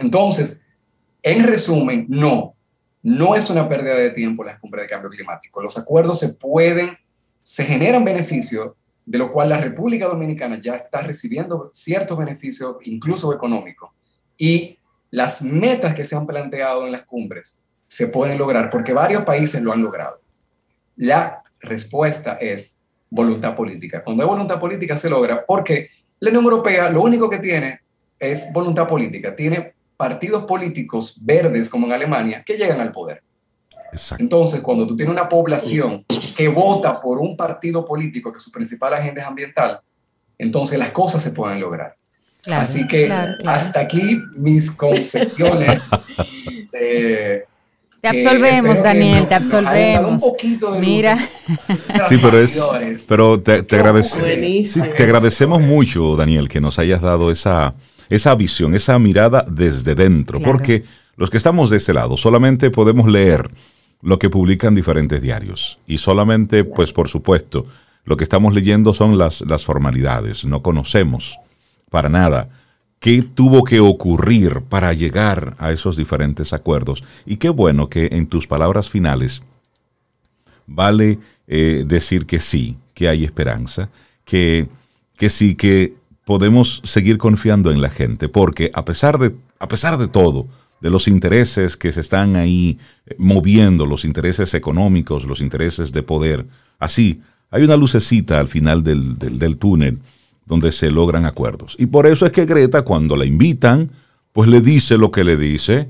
Entonces, en resumen, no, no es una pérdida de tiempo las cumbres de cambio climático. Los acuerdos se pueden, se generan beneficios de lo cual la República Dominicana ya está recibiendo ciertos beneficios, incluso económicos. Y las metas que se han planteado en las cumbres se pueden lograr porque varios países lo han logrado. La respuesta es voluntad política. Cuando hay voluntad política se logra porque la Unión Europea lo único que tiene es voluntad política. Tiene partidos políticos verdes como en Alemania que llegan al poder. Entonces, cuando tú tienes una población que vota por un partido político que su principal agenda es ambiental, entonces las cosas se pueden lograr. Así que hasta aquí mis confesiones.
te absolvemos, Daniel, te absolvemos. Mira.
Sí, pero es, pero te, te, te agradecemos mucho, Daniel, que nos hayas dado esa, esa visión, esa mirada desde dentro, porque los que estamos de ese lado solamente podemos leer lo que publican diferentes diarios. Y solamente, pues por supuesto, lo que estamos leyendo son las, las formalidades. No conocemos para nada qué tuvo que ocurrir para llegar a esos diferentes acuerdos. Y qué bueno que en tus palabras finales vale eh, decir que sí, que hay esperanza, que, que sí, que podemos seguir confiando en la gente, porque a pesar de, a pesar de todo, de los intereses que se están ahí eh, moviendo, los intereses económicos, los intereses de poder. Así, hay una lucecita al final del, túnel donde se logran acuerdos. Y por eso es que Greta, cuando la invitan, pues le dice lo que le dice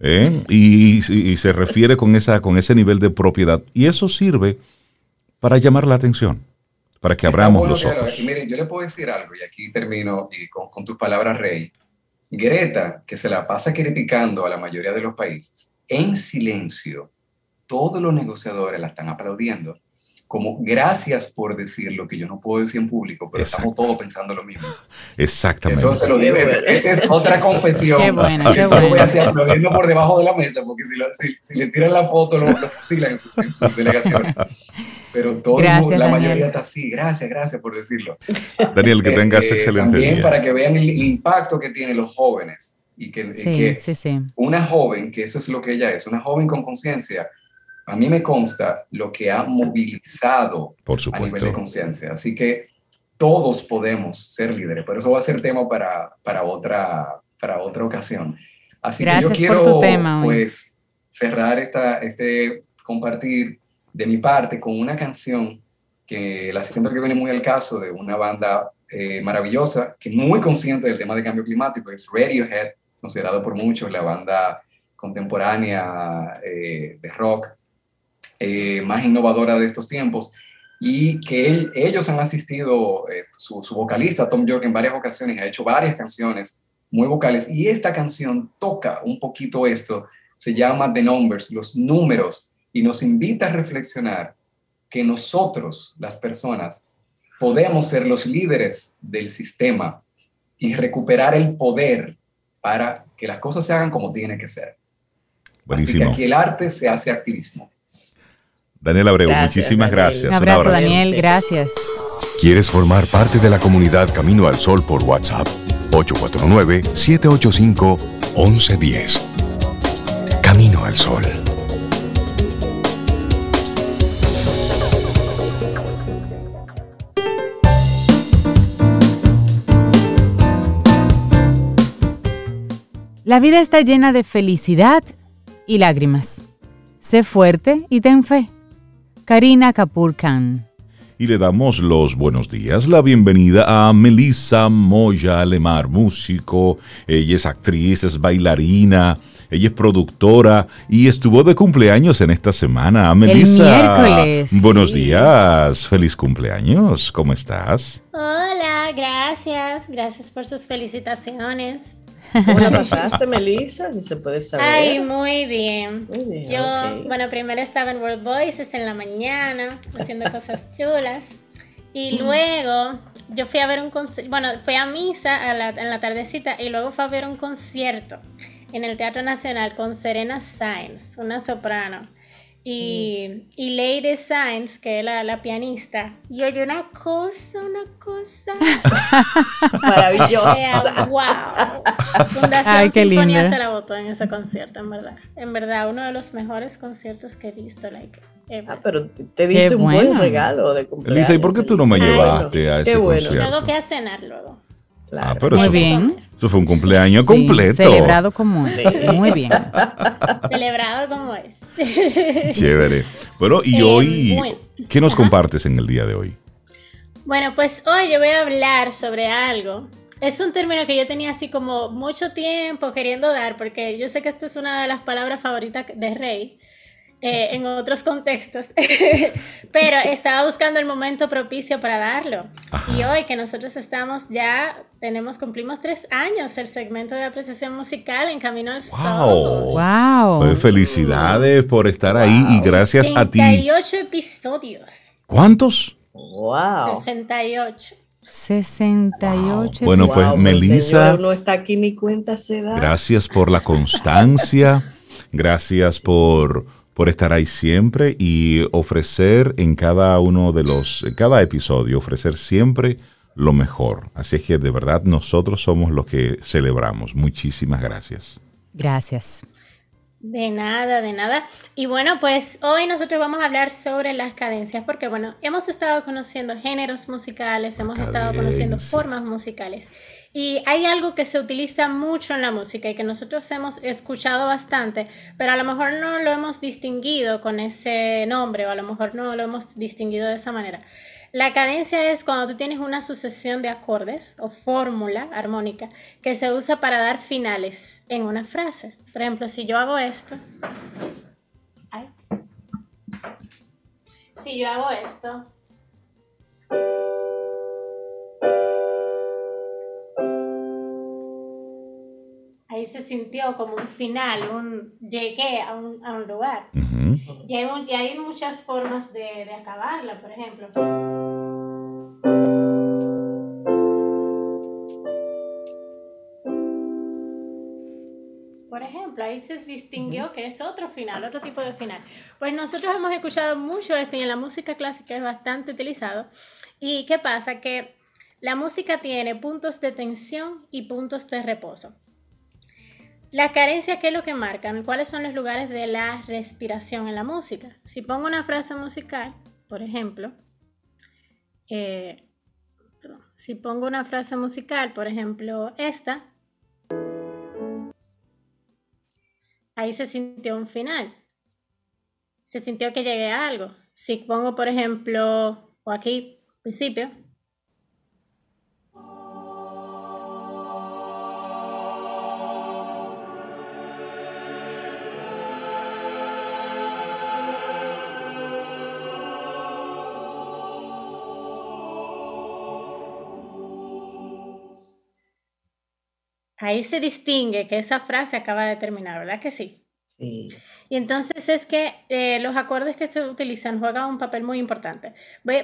¿eh? y, se refiere con, esa, con ese nivel de propiedad. Y eso sirve para llamar la atención, para que abramos los ojos.
Miren, yo le puedo decir algo, y aquí termino y con, con tus palabras, Rey. Greta, que se la pasa criticando a la mayoría de los países, en silencio, todos los negociadores la están aplaudiendo como gracias por decir lo que yo no puedo decir en público, pero estamos todos pensando lo mismo.
Exactamente.
Eso se lo digo. Esta es otra confesión. Qué buena, qué buena. voy a hacer aplaudiendo por debajo de la mesa, porque si, si, le tiran la foto, lo, fusilan en, sus delegaciones. Pero todo la mayoría está así. Gracias, gracias por decirlo.
Daniel, que tengas eh, excelente
También para que vean el, impacto que tienen los jóvenes. y que, una joven, que eso es lo que ella es, una joven con conciencia, a mí me consta lo que ha movilizado
Por a
nivel de conciencia. Así que todos podemos ser líderes, pero eso va a ser tema para, para, otra, para otra ocasión. Así que yo quiero pues, cerrar esta, este compartir de mi parte con una canción que la siento que viene muy al caso de una banda eh, maravillosa, que muy consciente del tema de cambio climático, es Radiohead, considerado por muchos la banda contemporánea eh, de rock eh, más innovadora de estos tiempos, y que ellos han asistido, su, su, vocalista Tom York en varias ocasiones ha hecho varias canciones muy vocales, y esta canción toca un poquito esto, se llama The Numbers, los números, y nos invita a reflexionar que nosotros, las personas, podemos ser los líderes del sistema y recuperar el poder para que las cosas se hagan como tienen que ser. Así que aquí el arte se hace activismo.
Daniel Abreu, muchísimas gracias.
Un abrazo, Daniel, gracias.
¿Quieres formar parte de la comunidad Camino al Sol por WhatsApp? 849-785-1110. Camino al Sol.
La vida está llena de felicidad y lágrimas. Sé fuerte y ten fe. Karina Kapoor Khan.
Y le damos los buenos días, la bienvenida a Melissa Moya Alemar, músico. Ella es actriz, es bailarina, ella es productora y estuvo de cumpleaños en esta semana. Melissa.
miércoles.
Buenos días, feliz cumpleaños. ¿Cómo estás?
Hola, gracias. Gracias por sus felicitaciones.
¿Cómo la pasaste, Melissa? Si se puede saber.
Ay, muy bien. Yo, bueno, primero estaba en World Voices en la mañana, haciendo cosas chulas. Y luego yo fui a ver un concierto, bueno, fui a misa en la tardecita y luego fui a ver un concierto en el Teatro Nacional con Serena Sainz, una soprano y, y Lady Sainz, que es la, la, pianista, y oye una cosa, una cosa
maravillosa.
wow. Fundación Ay, qué Sinfonía se la votó en ese concierto, en verdad. En verdad, uno de los mejores conciertos que he visto, like,
Ah, pero te diste un buen regalo de cumpleaños.
Elisa, ¿y por qué tú no me llevaste a ese qué bueno. concierto?
Luego fui a cenar luego.
Claro. Ah, pero Muy bien. Eso fue un cumpleaños completo.
Celebrado como es. Muy bien.
Celebrado como es.
Chévere. Bueno, y eh, hoy, ¿qué nos compartes en el día de hoy?
Bueno, pues hoy yo voy a hablar sobre algo. Es un término que yo tenía así como mucho tiempo queriendo dar, porque yo sé que esta es una de las palabras favoritas de Rey. Eh, en otros contextos, pero estaba buscando el momento propicio para darlo. Y hoy que nosotros estamos ya, tenemos, cumplimos tres años el segmento de apreciación musical en Camino al Sol.
¡Wow!
Pues felicidades por estar ahí y gracias a ti.
68 episodios.
¿Cuántos?
¡Wow!
68.
68.
Bueno, pues Melissa.
No está aquí ni cuenta se da.
Gracias por la constancia. gracias por por estar ahí siempre y ofrecer en cada uno de los, cada episodio, ofrecer siempre lo mejor. Así es que de verdad nosotros somos los que celebramos. Muchísimas gracias.
Gracias.
De nada, de nada. Y bueno, pues hoy nosotros vamos a hablar sobre las cadencias, porque bueno, hemos estado conociendo géneros musicales, hemos estado conociendo formas musicales. Y hay algo que se utiliza mucho en la música y que nosotros hemos escuchado bastante, pero a lo mejor no lo hemos distinguido con ese nombre o a lo mejor no lo hemos distinguido de esa manera. La cadencia es cuando tú tienes una sucesión de acordes o fórmula armónica que se usa para dar finales en una frase. Por ejemplo, si yo hago esto. Si yo hago esto. Ahí se sintió como un final, un llegué a un, a un lugar. y, hay, y, hay, muchas formas de, de acabarla, por ejemplo. Por ejemplo, ahí se distinguió que es otro final, otro tipo de final. Pues nosotros hemos escuchado mucho esto y en la música clásica es bastante utilizado. ¿Y qué pasa? Que la música tiene puntos de tensión y puntos de reposo. Las carencias, ¿qué es lo que marcan? ¿Cuáles son los lugares de la respiración en la música? Si pongo una frase musical, por ejemplo, eh, si pongo una frase musical, por ejemplo, esta, ahí se sintió un final. Se sintió que llegué a algo. Si pongo, por ejemplo, o aquí, principio, ahí se distingue que esa frase acaba de terminar, ¿verdad que sí? Sí. Y entonces es que eh, los acordes que se utilizan juegan un papel muy importante.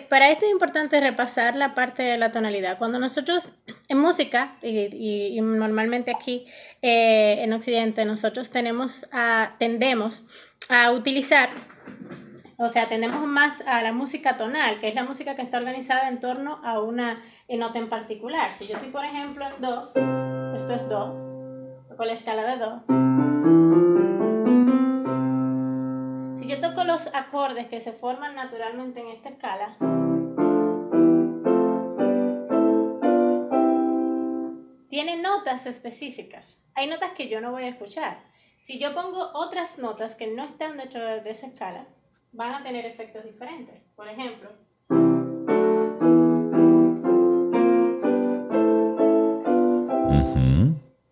Para esto es importante repasar la parte de la tonalidad. Cuando nosotros en música, y, normalmente aquí eh, en Occidente, nosotros tenemos a, tendemos a utilizar, o sea, tendemos más a la música tonal, que es la música que está organizada en torno a una nota en particular. Si yo estoy, por ejemplo, en Do, esto es Do, toco la escala de Do. Si yo toco los acordes que se forman naturalmente en esta escala, tiene notas específicas. Hay notas que yo no voy a escuchar. Si yo pongo otras notas que no están dentro de esa escala, van a tener efectos diferentes. Por ejemplo,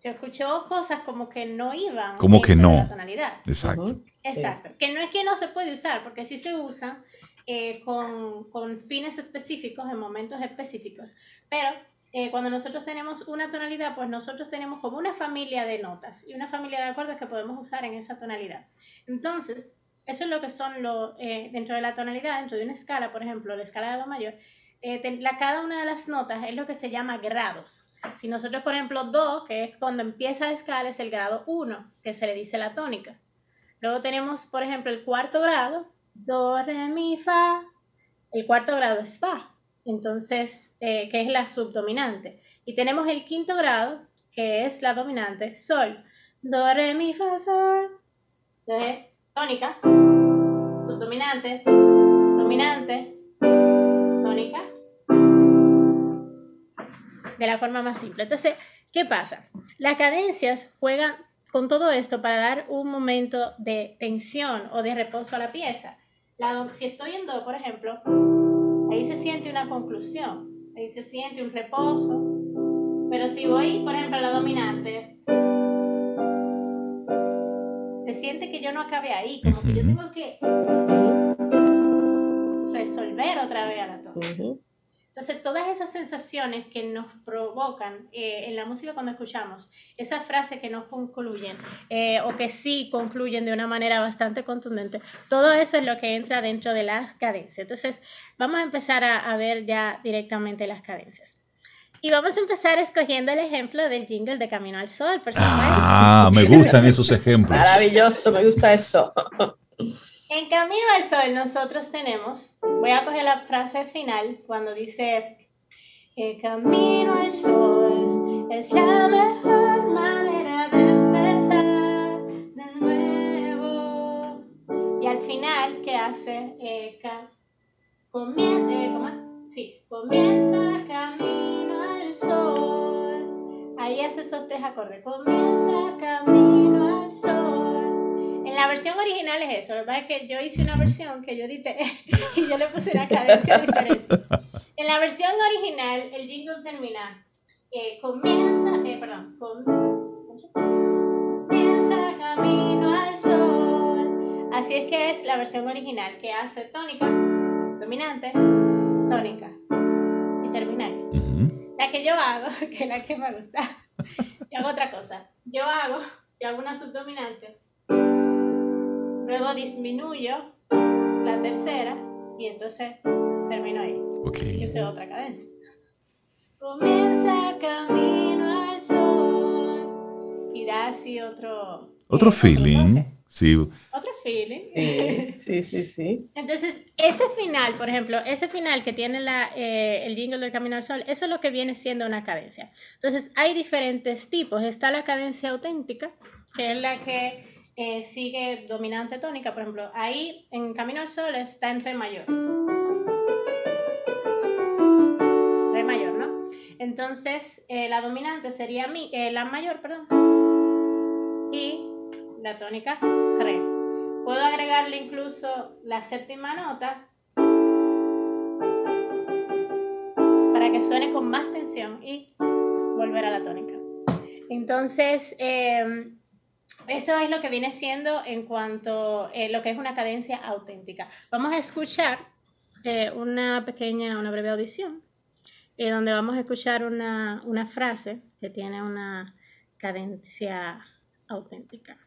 se escuchó cosas como que no iban.
Como que no.
La tonalidad.
Exacto.
Exacto. Que no es que no se puede usar, porque sí se usa eh, con, con, fines específicos, en momentos específicos. Pero eh, cuando nosotros tenemos una tonalidad, pues nosotros tenemos como una familia de notas y una familia de acordes que podemos usar en esa tonalidad. Entonces, eso es lo que son lo, eh, dentro de la tonalidad, dentro de una escala, por ejemplo, la escala de Do mayor, la, cada una de las notas es lo que se llama grados. Si nosotros, por ejemplo, Do, que es cuando empieza la escala, es el grado 1, que se le dice la tónica. Luego tenemos, por ejemplo, el cuarto grado, Do, Re, Mi, Fa. El cuarto grado es Fa, entonces, eh, que es la subdominante. Y tenemos el quinto grado, que es la dominante, Sol. Do, Re, Mi, Fa, Sol. Entonces, tónica, subdominante, dominante, tónica, de la forma más simple. Entonces, ¿qué pasa? Las cadencias juegan con todo esto para dar un momento de tensión o de reposo a la pieza. si estoy en Do, por ejemplo, ahí se siente una conclusión, ahí se siente un reposo. Pero si voy, por ejemplo, a la dominante, se siente que yo no acabe ahí, como que yo tengo que resolver otra vez a la tónica. Entonces, todas esas sensaciones que nos provocan eh, en la música cuando escuchamos, esas frases que no concluyen eh, o que sí concluyen de una manera bastante contundente, todo eso es lo que entra dentro de las cadencias. Entonces, vamos a empezar a, ver ya directamente las cadencias. Y vamos a empezar escogiendo el ejemplo del jingle de Camino al Sol.
Ah, me gustan esos ejemplos.
Maravilloso, me gusta eso.
En Camino al Sol nosotros tenemos, voy a coger la frase final cuando dice, el camino al sol es la mejor manera de empezar de nuevo. Y al final, ¿qué hace? Eh, comienza, eh, ¿cómo? Sí, comienza camino al sol. Ahí hace esos tres acordes. Comienza camino al sol. La versión original es eso, lo que pasa es que yo hice una versión que yo edité y yo le puse una cadencia diferente. En la versión original, el jingle termina, eh, comienza, eh, perdón, comienza camino al sol. Así es que es la versión original, que hace tónica, dominante, tónica y terminal. La que yo hago, que es la que me gusta, yo hago otra cosa. Yo hago, yo hago una subdominante Luego disminuyo la tercera y entonces termino ahí.
Ok.
Y es otra cadencia. Comienza camino al sol y da así otro...
Otro feeling. sí.
Otro feeling.
Sí, sí, sí,
Entonces, ese final, por ejemplo, ese final que tiene la, eh, el jingle del Camino al Sol, eso es lo que viene siendo una cadencia. Entonces, hay diferentes tipos. Está la cadencia auténtica, que es la que eh, sigue dominante tónica, por ejemplo, ahí en Camino al Sol está en Re mayor. Re mayor, ¿no? Entonces, eh, la dominante sería mi, eh, la mayor, perdón. Y la tónica Re. Puedo agregarle incluso la séptima nota para que suene con más tensión y volver a la tónica. Entonces, em, eso es lo que viene siendo en cuanto a eh, lo que es una cadencia auténtica. Vamos a escuchar eh, una pequeña, una breve audición, eh, donde vamos a escuchar una, una frase que tiene una cadencia auténtica.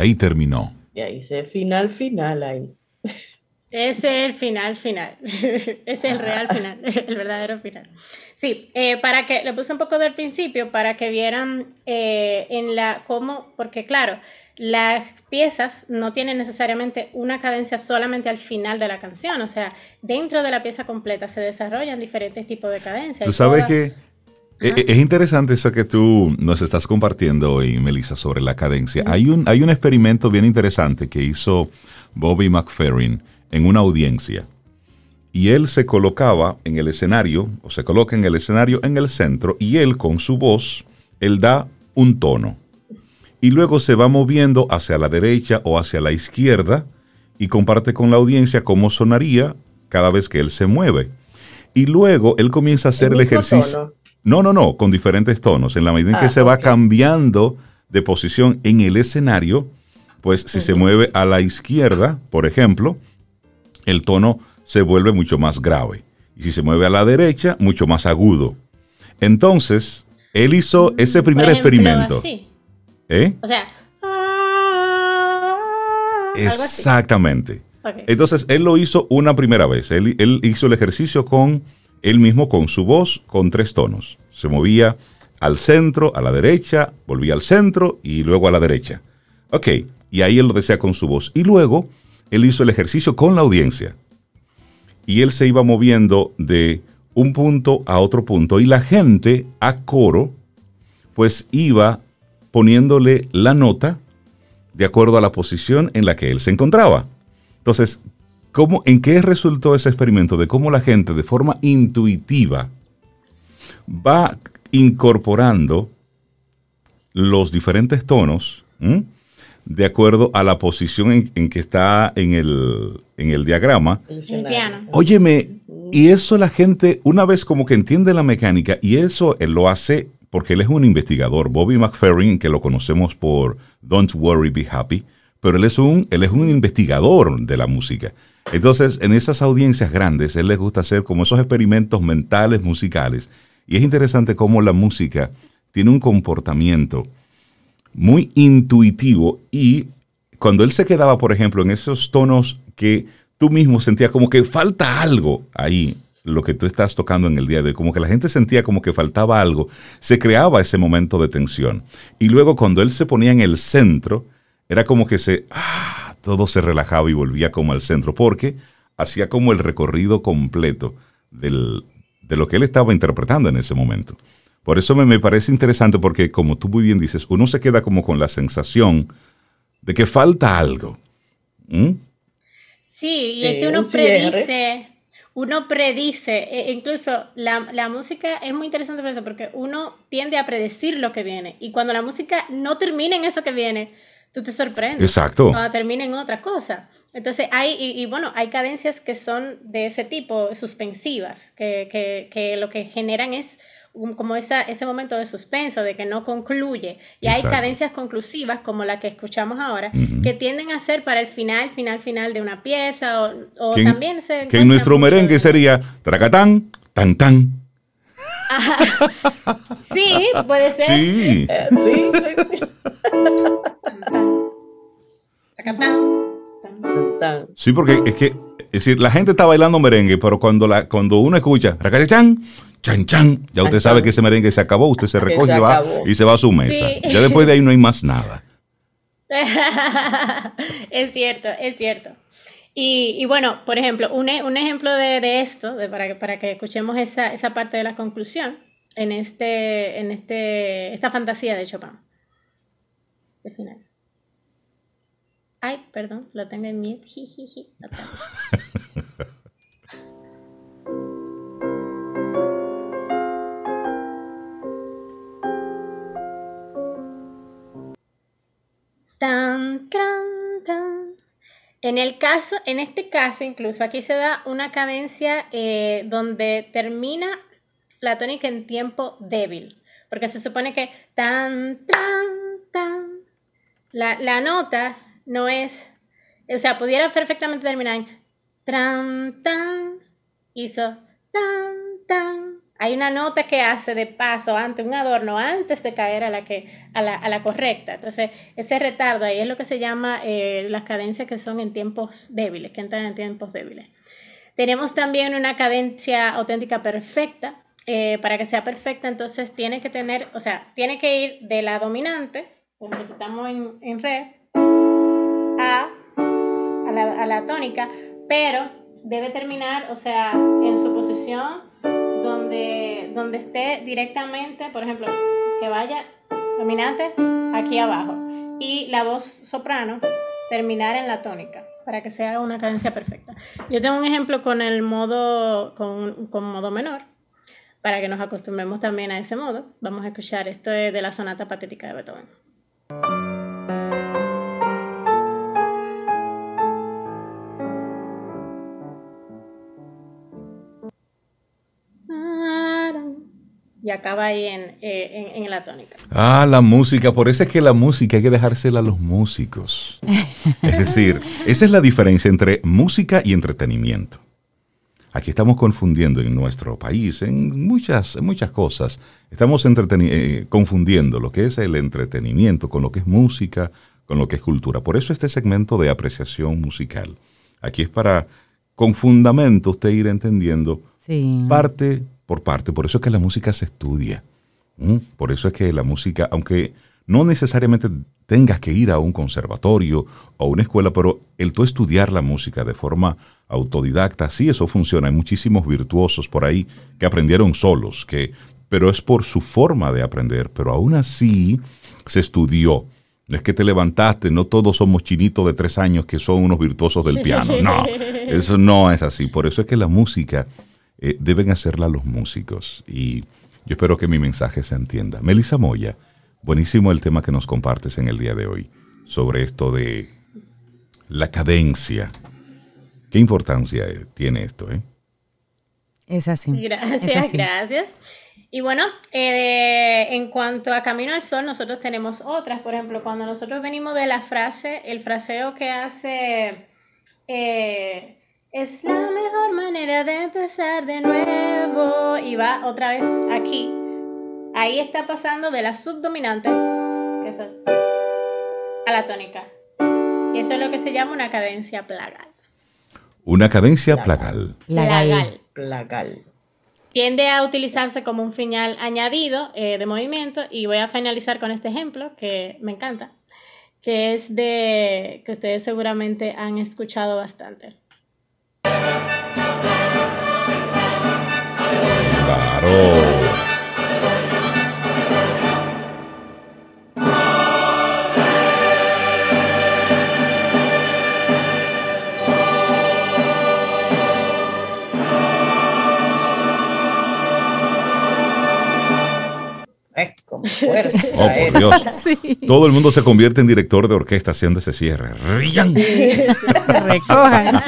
Ahí terminó.
Y ahí se final, final ahí.
Ese es el final, final. Ese es el real final, el verdadero final. Sí, eh, para que, lo puse un poco del principio, para que vieran eh, en la, cómo, porque claro, las piezas no tienen necesariamente una cadencia solamente al final de la canción, o sea, dentro de la pieza completa se desarrollan diferentes tipos de cadencias.
Tú sabes que e, es interesante eso que tú nos estás compartiendo hoy, Melissa, sobre la cadencia. Hay un, hay un experimento bien interesante que hizo Bobby McFerrin en una audiencia. Y él se colocaba en el escenario, o se coloca en el escenario en el centro, y él con su voz, él da un tono. Y luego se va moviendo hacia la derecha o hacia la izquierda y comparte con la audiencia cómo sonaría cada vez que él se mueve. Y luego él comienza a hacer el, ejercicio. No, no, no, con diferentes tonos. En la medida en que ah, se va cambiando de posición en el escenario, pues si se mueve a la izquierda, por ejemplo, el tono se vuelve mucho más grave. Y si se mueve a la derecha, mucho más agudo. Entonces, él hizo ese primer experimento. ¿Eh? O sea. Exactamente. Entonces, él lo hizo una primera vez. él hizo el ejercicio con él mismo con su voz con tres tonos. Se movía al centro, a la derecha, volvía al centro y luego a la derecha. Ok, y ahí él lo decía con su voz. Y luego él hizo el ejercicio con la audiencia. Y él se iba moviendo de un punto a otro punto y la gente a coro pues iba poniéndole la nota de acuerdo a la posición en la que él se encontraba. Entonces, ¿Cómo, ¿En qué resultó ese experimento de cómo la gente de forma intuitiva va incorporando los diferentes tonos de acuerdo a la posición en, que está en el, en el diagrama? Óyeme, y eso la gente, una vez como que entiende la mecánica, y eso él lo hace porque él es un investigador, Bobby McFerrin, que lo conocemos por Don't Worry, Be Happy, pero él es un, él es un investigador de la música. Entonces, en esas audiencias grandes, él les gusta hacer como esos experimentos mentales musicales. Y es interesante cómo la música tiene un comportamiento muy intuitivo y cuando él se quedaba, por ejemplo, en esos tonos que tú mismo sentías como que falta algo ahí, lo que tú estás tocando en el día de hoy, como que la gente sentía como que faltaba algo, se creaba ese momento de tensión. Y luego cuando él se ponía en el centro, era como que se... Ah, todo se relajaba y volvía como al centro, porque hacía como el recorrido completo de lo que él estaba interpretando en ese momento. Por eso me, parece interesante porque, como tú muy bien dices, uno se queda como con la sensación de que falta algo.
Sí, y es que uno predice, uno predice, e incluso la, la, música es muy interesante por eso, porque uno tiende a predecir lo que viene. Y cuando la música no termina en eso que viene, tú te sorprendes.
Exacto.
Cuando termina en otra cosa. Entonces, hay, y, bueno, hay cadencias que son de ese tipo, suspensivas, que, que, que lo que generan es como esa, ese momento de suspenso, de que no concluye. Y hay cadencias conclusivas, como la que escuchamos ahora, que tienden a ser para el final, final, final de una pieza, o, o también se...
Que en nuestro merengue sería tracatán, tan, tan.
Sí, puede ser.
Sí,
sí, sí, sí.
Sí, porque es que, es decir, la gente está bailando merengue, pero cuando, la, cuando uno escucha, chan, chan, chan, ya usted sabe que ese merengue se acabó, usted se recoge y, se va a su mesa. Ya después de ahí no hay más nada.
es cierto, es cierto. Y, bueno, por ejemplo, un, un ejemplo de, esto, de, para, para que escuchemos esa, esa parte de la conclusión, en, este, en este, esta fantasía de Chopin. De final. Ay, perdón, lo tengo en mute. Jijiji, Tan, tan, tan. En el caso, en este caso, incluso aquí se da una cadencia eh, donde termina la tónica en tiempo débil. Porque se supone que tan, tan, tan. La, la nota no es, o sea, pudiera perfectamente terminar en tran, tan, hizo tan, tan. Hay una nota que hace de paso ante un adorno antes de caer a la, que, a la, a la correcta. Entonces, ese retardo ahí es lo que se llama eh, las cadencias que son en tiempos débiles, que entran en tiempos débiles. Tenemos también una cadencia auténtica perfecta. Eh, para que sea perfecta, entonces tiene que tener, o sea, tiene que ir de la dominante, como si estamos en, en re, a, la, tónica, pero debe terminar, o sea, en su posición donde, donde esté directamente, por ejemplo, que vaya dominante aquí abajo y la voz soprano terminar en la tónica para que sea una cadencia perfecta. Yo tengo un ejemplo con el modo, con, con modo menor, para que nos acostumbremos también a ese modo. Vamos a escuchar esto de la sonata patética de Beethoven. Y acaba ahí en, eh, en, la tónica.
Ah, la música, por eso es que la música hay que dejársela a los músicos. es decir, esa es la diferencia entre música y entretenimiento. Aquí estamos confundiendo en nuestro país, en muchas, muchas cosas, estamos eh, confundiendo lo que es el entretenimiento con lo que es música, con lo que es cultura. Por eso este segmento de apreciación musical. Aquí es para, con fundamento, usted ir entendiendo parte por parte. Por eso es que la música se estudia. Por eso es que la música, aunque no necesariamente tengas que ir a un conservatorio o una escuela, pero el tú estudiar la música de forma autodidacta, sí, eso funciona. Hay muchísimos virtuosos por ahí que aprendieron solos, que, pero es por su forma de aprender. Pero aún así se estudió. No es que te levantaste, no todos somos chinitos de tres años que son unos virtuosos del piano. No, eso no es así. Por eso es que la música eh, deben hacerla los músicos. Y yo espero que mi mensaje se entienda. Melissa Moya, buenísimo el tema que nos compartes en el día de hoy sobre esto de la cadencia. ¿Qué importancia tiene esto? Eh?
Es así.
Gracias, gracias. Y bueno, eh, en cuanto a Camino al Sol, nosotros tenemos otras. Por ejemplo, cuando nosotros venimos de la frase, el fraseo que hace es la mejor manera de empezar de nuevo. Y va otra vez aquí. Ahí está pasando de la subdominante a la tónica. Y eso es lo que se llama una cadencia plagal.
Una cadencia plagal.
Plagal.
Plagal.
Tiende a utilizarse como un final añadido eh, de movimiento y voy a finalizar con este ejemplo que me encanta, que es de que ustedes seguramente han escuchado bastante.
Claro.
Fuerza.
Oh, por Dios. Todo el mundo se convierte en director de orquesta haciendo ese cierre. ¡Rían!
Recojan.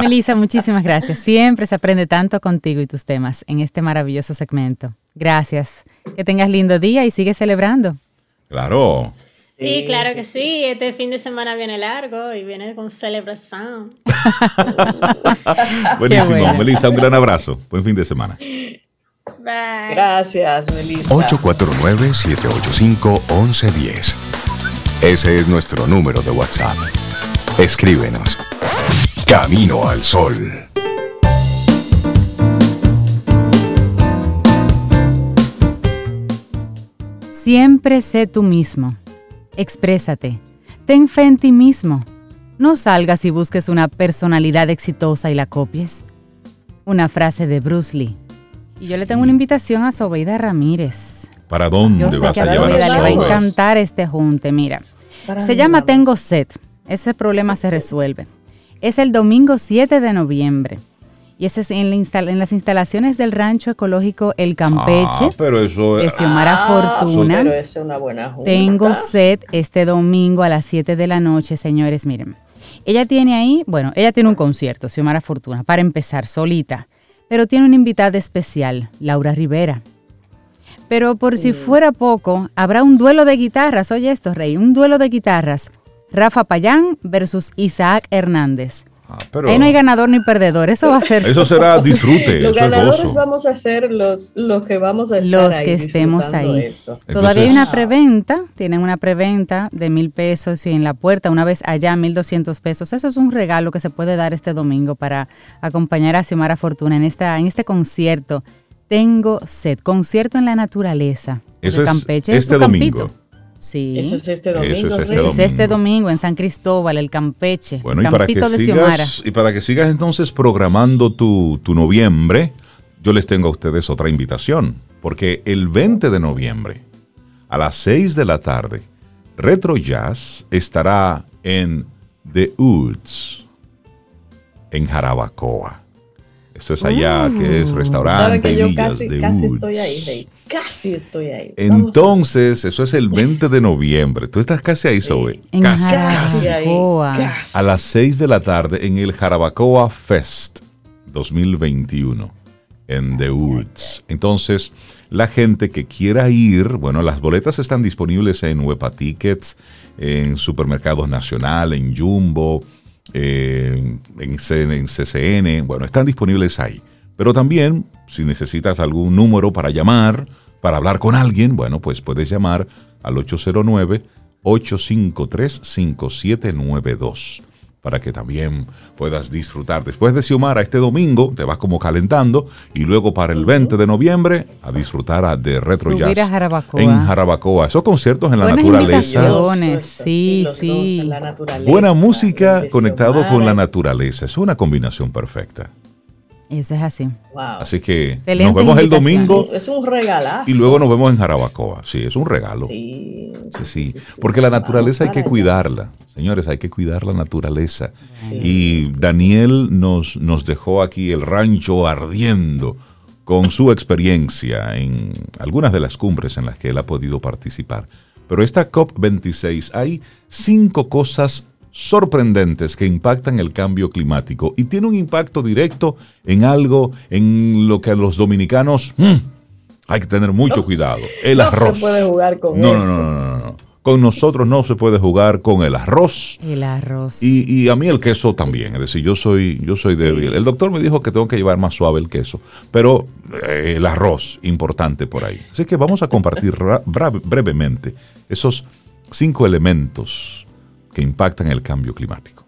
Melissa, muchísimas gracias. Siempre se aprende tanto contigo y tus temas en este maravilloso segmento. Gracias. Que tengas lindo día y sigue celebrando.
Claro.
Sí, claro que sí. Este fin de semana viene largo y viene con celebración.
Buenísimo. Melissa, un gran abrazo. Buen fin de semana.
Bye.
Gracias, Melissa.
849-785-1110. Ese es nuestro número de WhatsApp. Escríbenos. Camino al Sol.
Siempre sé tú mismo. Exprésate. Ten fe en ti mismo. No salgas y busques una personalidad exitosa y la copies. Una frase de Bruce Lee. Y yo le tengo una invitación a Sobeida Ramírez.
¿Para dónde
Yo sé
vas
que
a
Sobeida le va a encantar este junte. Mira,
¿Para
se llama
vamos?
Tengo Sed. Ese problema se resuelve. Es el domingo 7 de noviembre. Y ese es en, la instal- en las instalaciones del rancho ecológico El Campeche
Ah, pero eso
Xiomara
Ah,
Fortuna.
Pero es una buena junta.
Tengo sed este domingo a las 7 de la noche, señores. Miren, ella tiene ahí, bueno, ella tiene un concierto, Xiomara Fortuna, para empezar, solita. Pero tiene una invitada especial, Laura Rivera. Pero por si fuera poco, habrá un duelo de guitarras. Oye esto, Rey, un duelo de guitarras. Rafa Payán versus Isaac Hernández.
Ah, pero
Ahí no hay ganador ni perdedor. Eso va a ser
eso será disfrute,
Los
eso es
ganadores
gozo.
vamos a ser los, los que vamos a estar
Los
ahí
que estemos ahí.
eso.
Todavía hay una preventa, tienen una preventa de mil pesos y en la puerta, una vez allá, mil doscientos pesos. Eso es un regalo que se puede dar este domingo para acompañar a Xiomara Fortuna en, esta, en este concierto. Tengo sed, concierto en la naturaleza.
Eso
de
es
Campeche,
este
campito. Sí.
Eso es este
Eso es
domingo.
este.
Eso es este
domingo.
domingo en San Cristóbal, el Campeche,
Bueno, y para, que
campito de Xiomara.
sigas, y para que sigas entonces programando tu, tu noviembre, yo les tengo a ustedes otra invitación, porque el 20 de noviembre, a las 6 de la tarde, Retro Jazz estará en The Woods, en Jarabacoa. Eso es allá, que es
Saben
restaurante
que
y
yo
villas
casi,
The
casi
Woods.
estoy ahí, Rey. Casi estoy ahí. Vamos
Entonces, eso es el 20 de noviembre. Tú estás casi ahí, Zoe.
En
Casi.
Casi ahí. Casi.
a las 6 de la tarde en el Jarabacoa Fest 2021 en The Woods. Entonces, la gente que quiera ir, bueno, las boletas están disponibles en Huepa Tickets, en Supermercados Nacional, en Jumbo, eh, en, en CCN, bueno, están disponibles ahí. Pero también, si necesitas algún número para llamar, para hablar con alguien, bueno, pues puedes llamar al 809 853-5792 para que también puedas disfrutar. Después de Xiomara este domingo, te vas como calentando y luego para el 20 de noviembre a disfrutar a- de Retro
Subir
Jazz
a Jarabacoa.
en Jarabacoa. Esos conciertos en la
Buenas
naturaleza.
Sí, sí.
la naturaleza,
Buena música conectado con la naturaleza. Es una combinación perfecta.
Eso es así.
Wow.
Así que
Excelente
nos vemos el domingo
Es un regalazo.
y luego nos vemos en Jarabacoa. Sí, es un regalo.
Sí,
Sí, sí, porque la
Vamos
naturaleza hay que
allá.
cuidarla. Señores, hay que cuidar la naturaleza. Y Daniel nos, nos dejó aquí el rancho ardiendo con su experiencia en algunas de las cumbres en las que él ha podido participar. Pero esta COP26 hay cinco cosas sorprendentes que impactan el cambio climático y tiene un impacto directo en algo en lo que a los dominicanos mm, hay que tener mucho
No
cuidado. El
no
arroz.
se puede jugar con
no,
eso.
No, no, no, no, no. Con nosotros no se puede jugar con el arroz.
El arroz.
Y, y a mí el queso también, es decir, yo soy, yo soy débil. El doctor me dijo que tengo que llevar más suave el queso, pero eh, el arroz, importante por ahí. Así que vamos a compartir brevemente esos cinco elementos que impactan el cambio climático.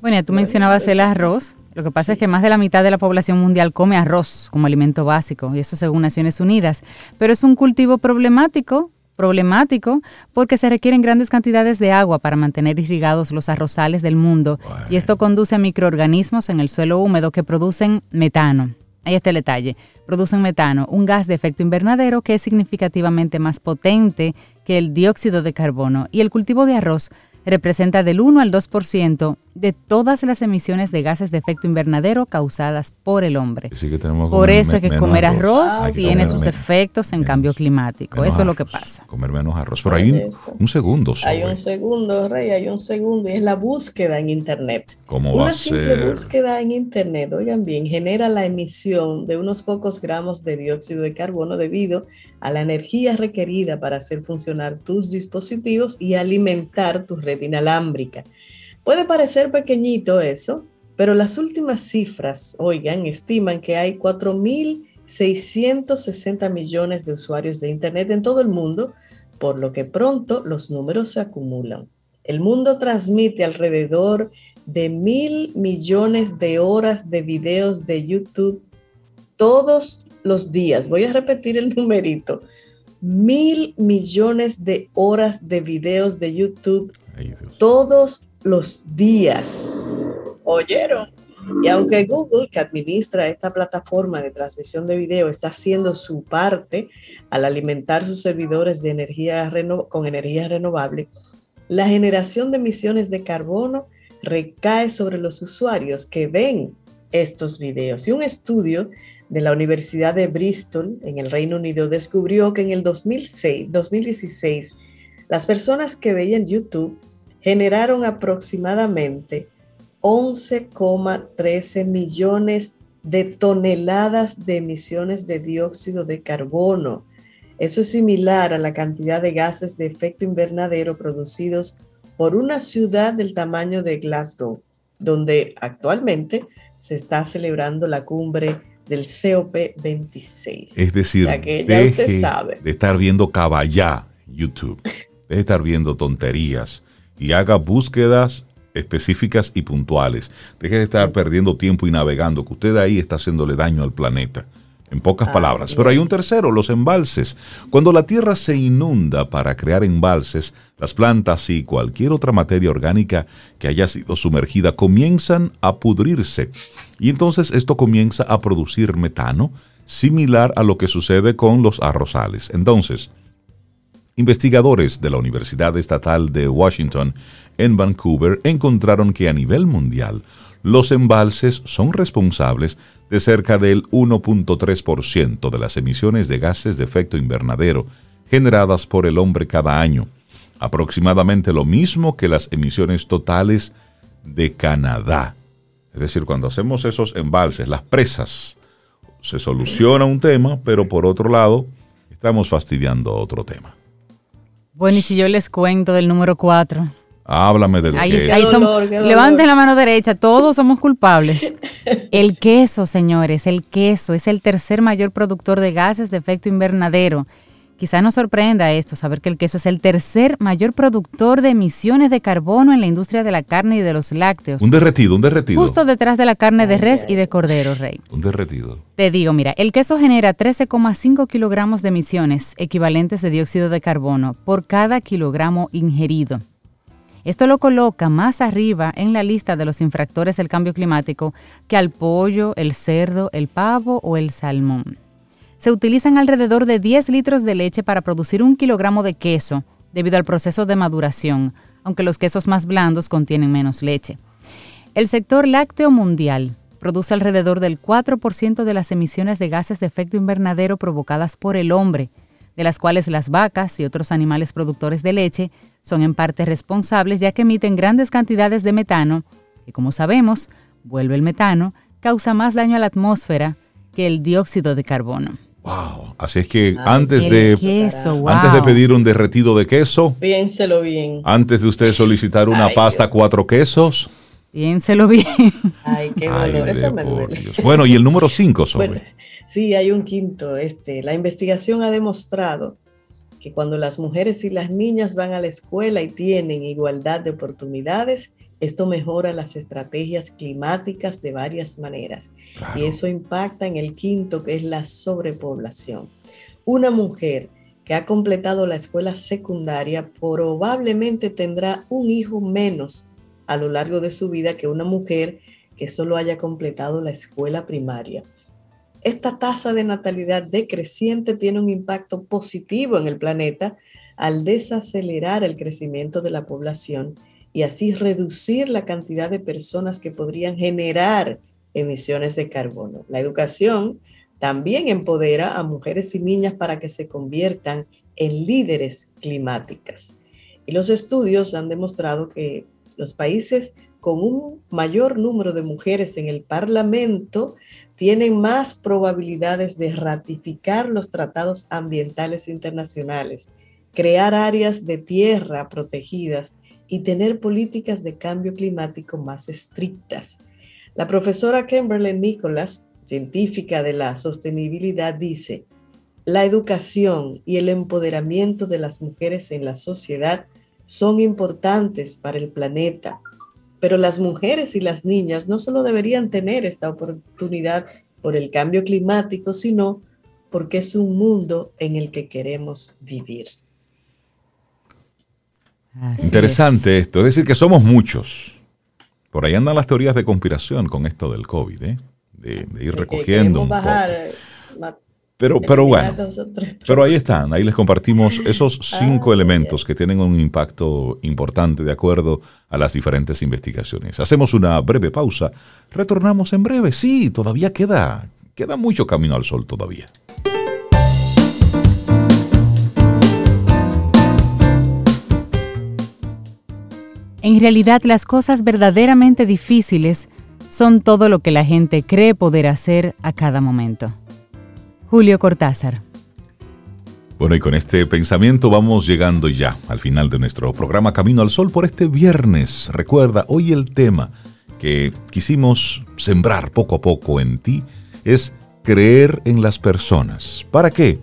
Bueno, ya tú mencionabas el arroz. Lo que pasa es que más de la mitad de la población mundial come arroz como alimento básico, y eso según Naciones Unidas. Pero es un cultivo problemático, problemático, porque se requieren grandes cantidades de agua para mantener irrigados los arrozales del mundo, y esto conduce a microorganismos en el suelo húmedo que producen metano. Ahí está el detalle. Producen metano, un gas de efecto invernadero que es significativamente más potente que el dióxido de carbono. Y el cultivo de arroz representa del 1 al 2% de todas las emisiones de gases de efecto invernadero causadas por el hombre.
tenemos
por eso es que comer arroz, tiene sus efectos en cambio climático. Eso es lo que pasa.
Comer menos arroz. Pero hay un, segundo.
Hay un segundo, Rey, hay un segundo. Y es la búsqueda en Internet.
¿Cómo
Una
va a
simple
ser?
búsqueda en Internet, oigan bien, genera la emisión de unos pocos gramos de dióxido de carbono debido a la energía requerida para hacer funcionar tus dispositivos y alimentar tu red inalámbrica. Puede parecer pequeñito eso, pero las últimas cifras, oigan, estiman que hay 4.660 millones de usuarios de Internet en todo el mundo, por lo que pronto los números se acumulan. El mundo transmite alrededor de mil millones de horas de videos de YouTube todos los días. Voy a repetir el numerito. Mil millones de horas de videos de YouTube todos los días. ¿Oyeron? Y aunque Google, que administra esta plataforma de transmisión de video, está haciendo su parte al alimentar sus servidores de energía con energía renovable, la generación de emisiones de carbono recae sobre los usuarios que ven estos videos. Y un estudio de la Universidad de Bristol en el Reino Unido descubrió que en el 2006, 2016 las personas que veían YouTube generaron aproximadamente 11,13 millones de toneladas de emisiones de dióxido de carbono. Eso es similar a la cantidad de gases de efecto invernadero producidos por una ciudad del tamaño de Glasgow, donde actualmente se está celebrando la cumbre del COP26.
Es decir,
que ya usted
sabe. de estar viendo caballá YouTube, de estar viendo tonterías y haga búsquedas específicas y puntuales. Deje de estar perdiendo tiempo y navegando, que usted ahí está haciéndole daño al planeta. En pocas palabras. Pero hay un tercero, los embalses. Cuando la tierra se inunda para crear embalses, las plantas y cualquier otra materia orgánica que haya sido sumergida comienzan a pudrirse. Y entonces esto comienza a producir metano, similar a lo que sucede con los arrozales. Entonces, investigadores de la Universidad Estatal de Washington en Vancouver encontraron que a nivel mundial, los embalses son responsables de cerca del 1.3% de las emisiones de gases de efecto invernadero generadas por el hombre cada año, aproximadamente lo mismo que las emisiones totales de Canadá. Es decir, cuando hacemos esos embalses, las presas, se soluciona un tema, pero por otro lado, estamos fastidiando otro tema.
Bueno, y si yo les cuento del número 4.
Háblame del
queso. levanten la mano derecha, todos somos culpables. El queso, señores, el queso es el tercer mayor productor de gases de efecto invernadero. Quizá nos sorprenda esto, saber que el queso es el tercer mayor productor de emisiones de carbono en la industria de la carne y de los lácteos.
Un derretido, un derretido.
Justo detrás de la carne de res y de cordero, Rey.
Un derretido.
Te digo, mira, el queso genera 13,5 kilogramos de emisiones equivalentes de dióxido de carbono por cada kilogramo ingerido. Esto lo coloca más arriba en la lista de los infractores del cambio climático que al pollo, el cerdo, el pavo o el salmón. Se utilizan alrededor de 10 litros de leche para producir un kilogramo de queso debido al proceso de maduración, aunque los quesos más blandos contienen menos leche. El sector lácteo mundial produce alrededor del 4% de las emisiones de gases de efecto invernadero provocadas por el hombre, de las cuales las vacas y otros animales productores de leche son en parte responsables ya que emiten grandes cantidades de metano, que como sabemos, vuelve el metano, causa más daño a la atmósfera que el dióxido de carbono.
Wow, así es que antes de antes de pedir un derretido de queso,
piénselo bien.
Antes de usted solicitar una pasta cuatro quesos,
piénselo bien.
Ay, qué dolor, eso me duele.
Bueno, y el número cinco sobre.
sí, hay un quinto. Este, la investigación ha demostrado que cuando las mujeres y las niñas van a la escuela y tienen igualdad de oportunidades, esto mejora las estrategias climáticas de varias maneras y eso impacta en el quinto, que es la sobrepoblación. Una mujer que ha completado la escuela secundaria probablemente tendrá un hijo menos a lo largo de su vida que una mujer que solo haya completado la escuela primaria esta tasa de natalidad decreciente tiene un impacto positivo en el planeta al desacelerar el crecimiento de la población y así reducir la cantidad de personas que podrían generar emisiones de carbono. La educación también empodera a mujeres y niñas para que se conviertan en líderes climáticas. Y los estudios han demostrado que los países con un mayor número de mujeres en el Parlamento tienen más probabilidades de ratificar los tratados ambientales internacionales, crear áreas de tierra protegidas y tener políticas de cambio climático más estrictas. La profesora Kimberly Nicholas, científica de la sostenibilidad, dice, la educación y el empoderamiento de las mujeres en la sociedad son importantes para el planeta, pero las mujeres y las niñas no solo deberían tener esta oportunidad por el cambio climático, sino porque es un mundo en el que queremos vivir.
Interesante esto, es decir, que somos muchos. Por ahí andan las teorías de conspiración con esto del COVID, ¿eh? de, ir recogiendo un
bajar,
Pero, pero bueno, pero ahí están, ahí les compartimos esos cinco ah, elementos que tienen un impacto importante de acuerdo a las diferentes investigaciones. Hacemos una breve pausa, retornamos en breve, sí, todavía queda, queda mucho camino al sol todavía.
En realidad las cosas verdaderamente difíciles son todo lo que la gente cree poder hacer a cada momento. Julio Cortázar.
Bueno, y con este pensamiento vamos llegando ya al final de nuestro programa Camino al Sol por este viernes. Recuerda, hoy el tema que quisimos sembrar poco a poco en ti es creer en las personas. ¿Para qué?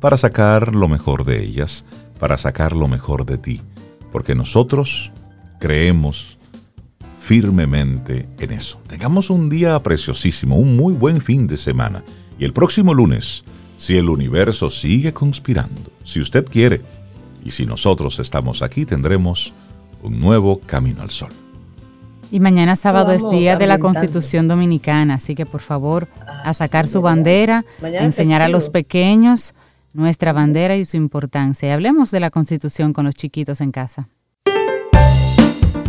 Para sacar lo mejor de ellas, para sacar lo mejor de ti. Porque nosotros creemos firmemente en eso. Tengamos un día preciosísimo, un muy buen fin de semana. Y el próximo lunes, si el universo sigue conspirando, si usted quiere, y si nosotros estamos aquí, tendremos un nuevo camino al sol.
Y mañana sábado es día de la Constitución Dominicana, así que por favor a sacar su bandera, a enseñar a los pequeños nuestra bandera y su importancia. Y hablemos de la Constitución con los chiquitos en casa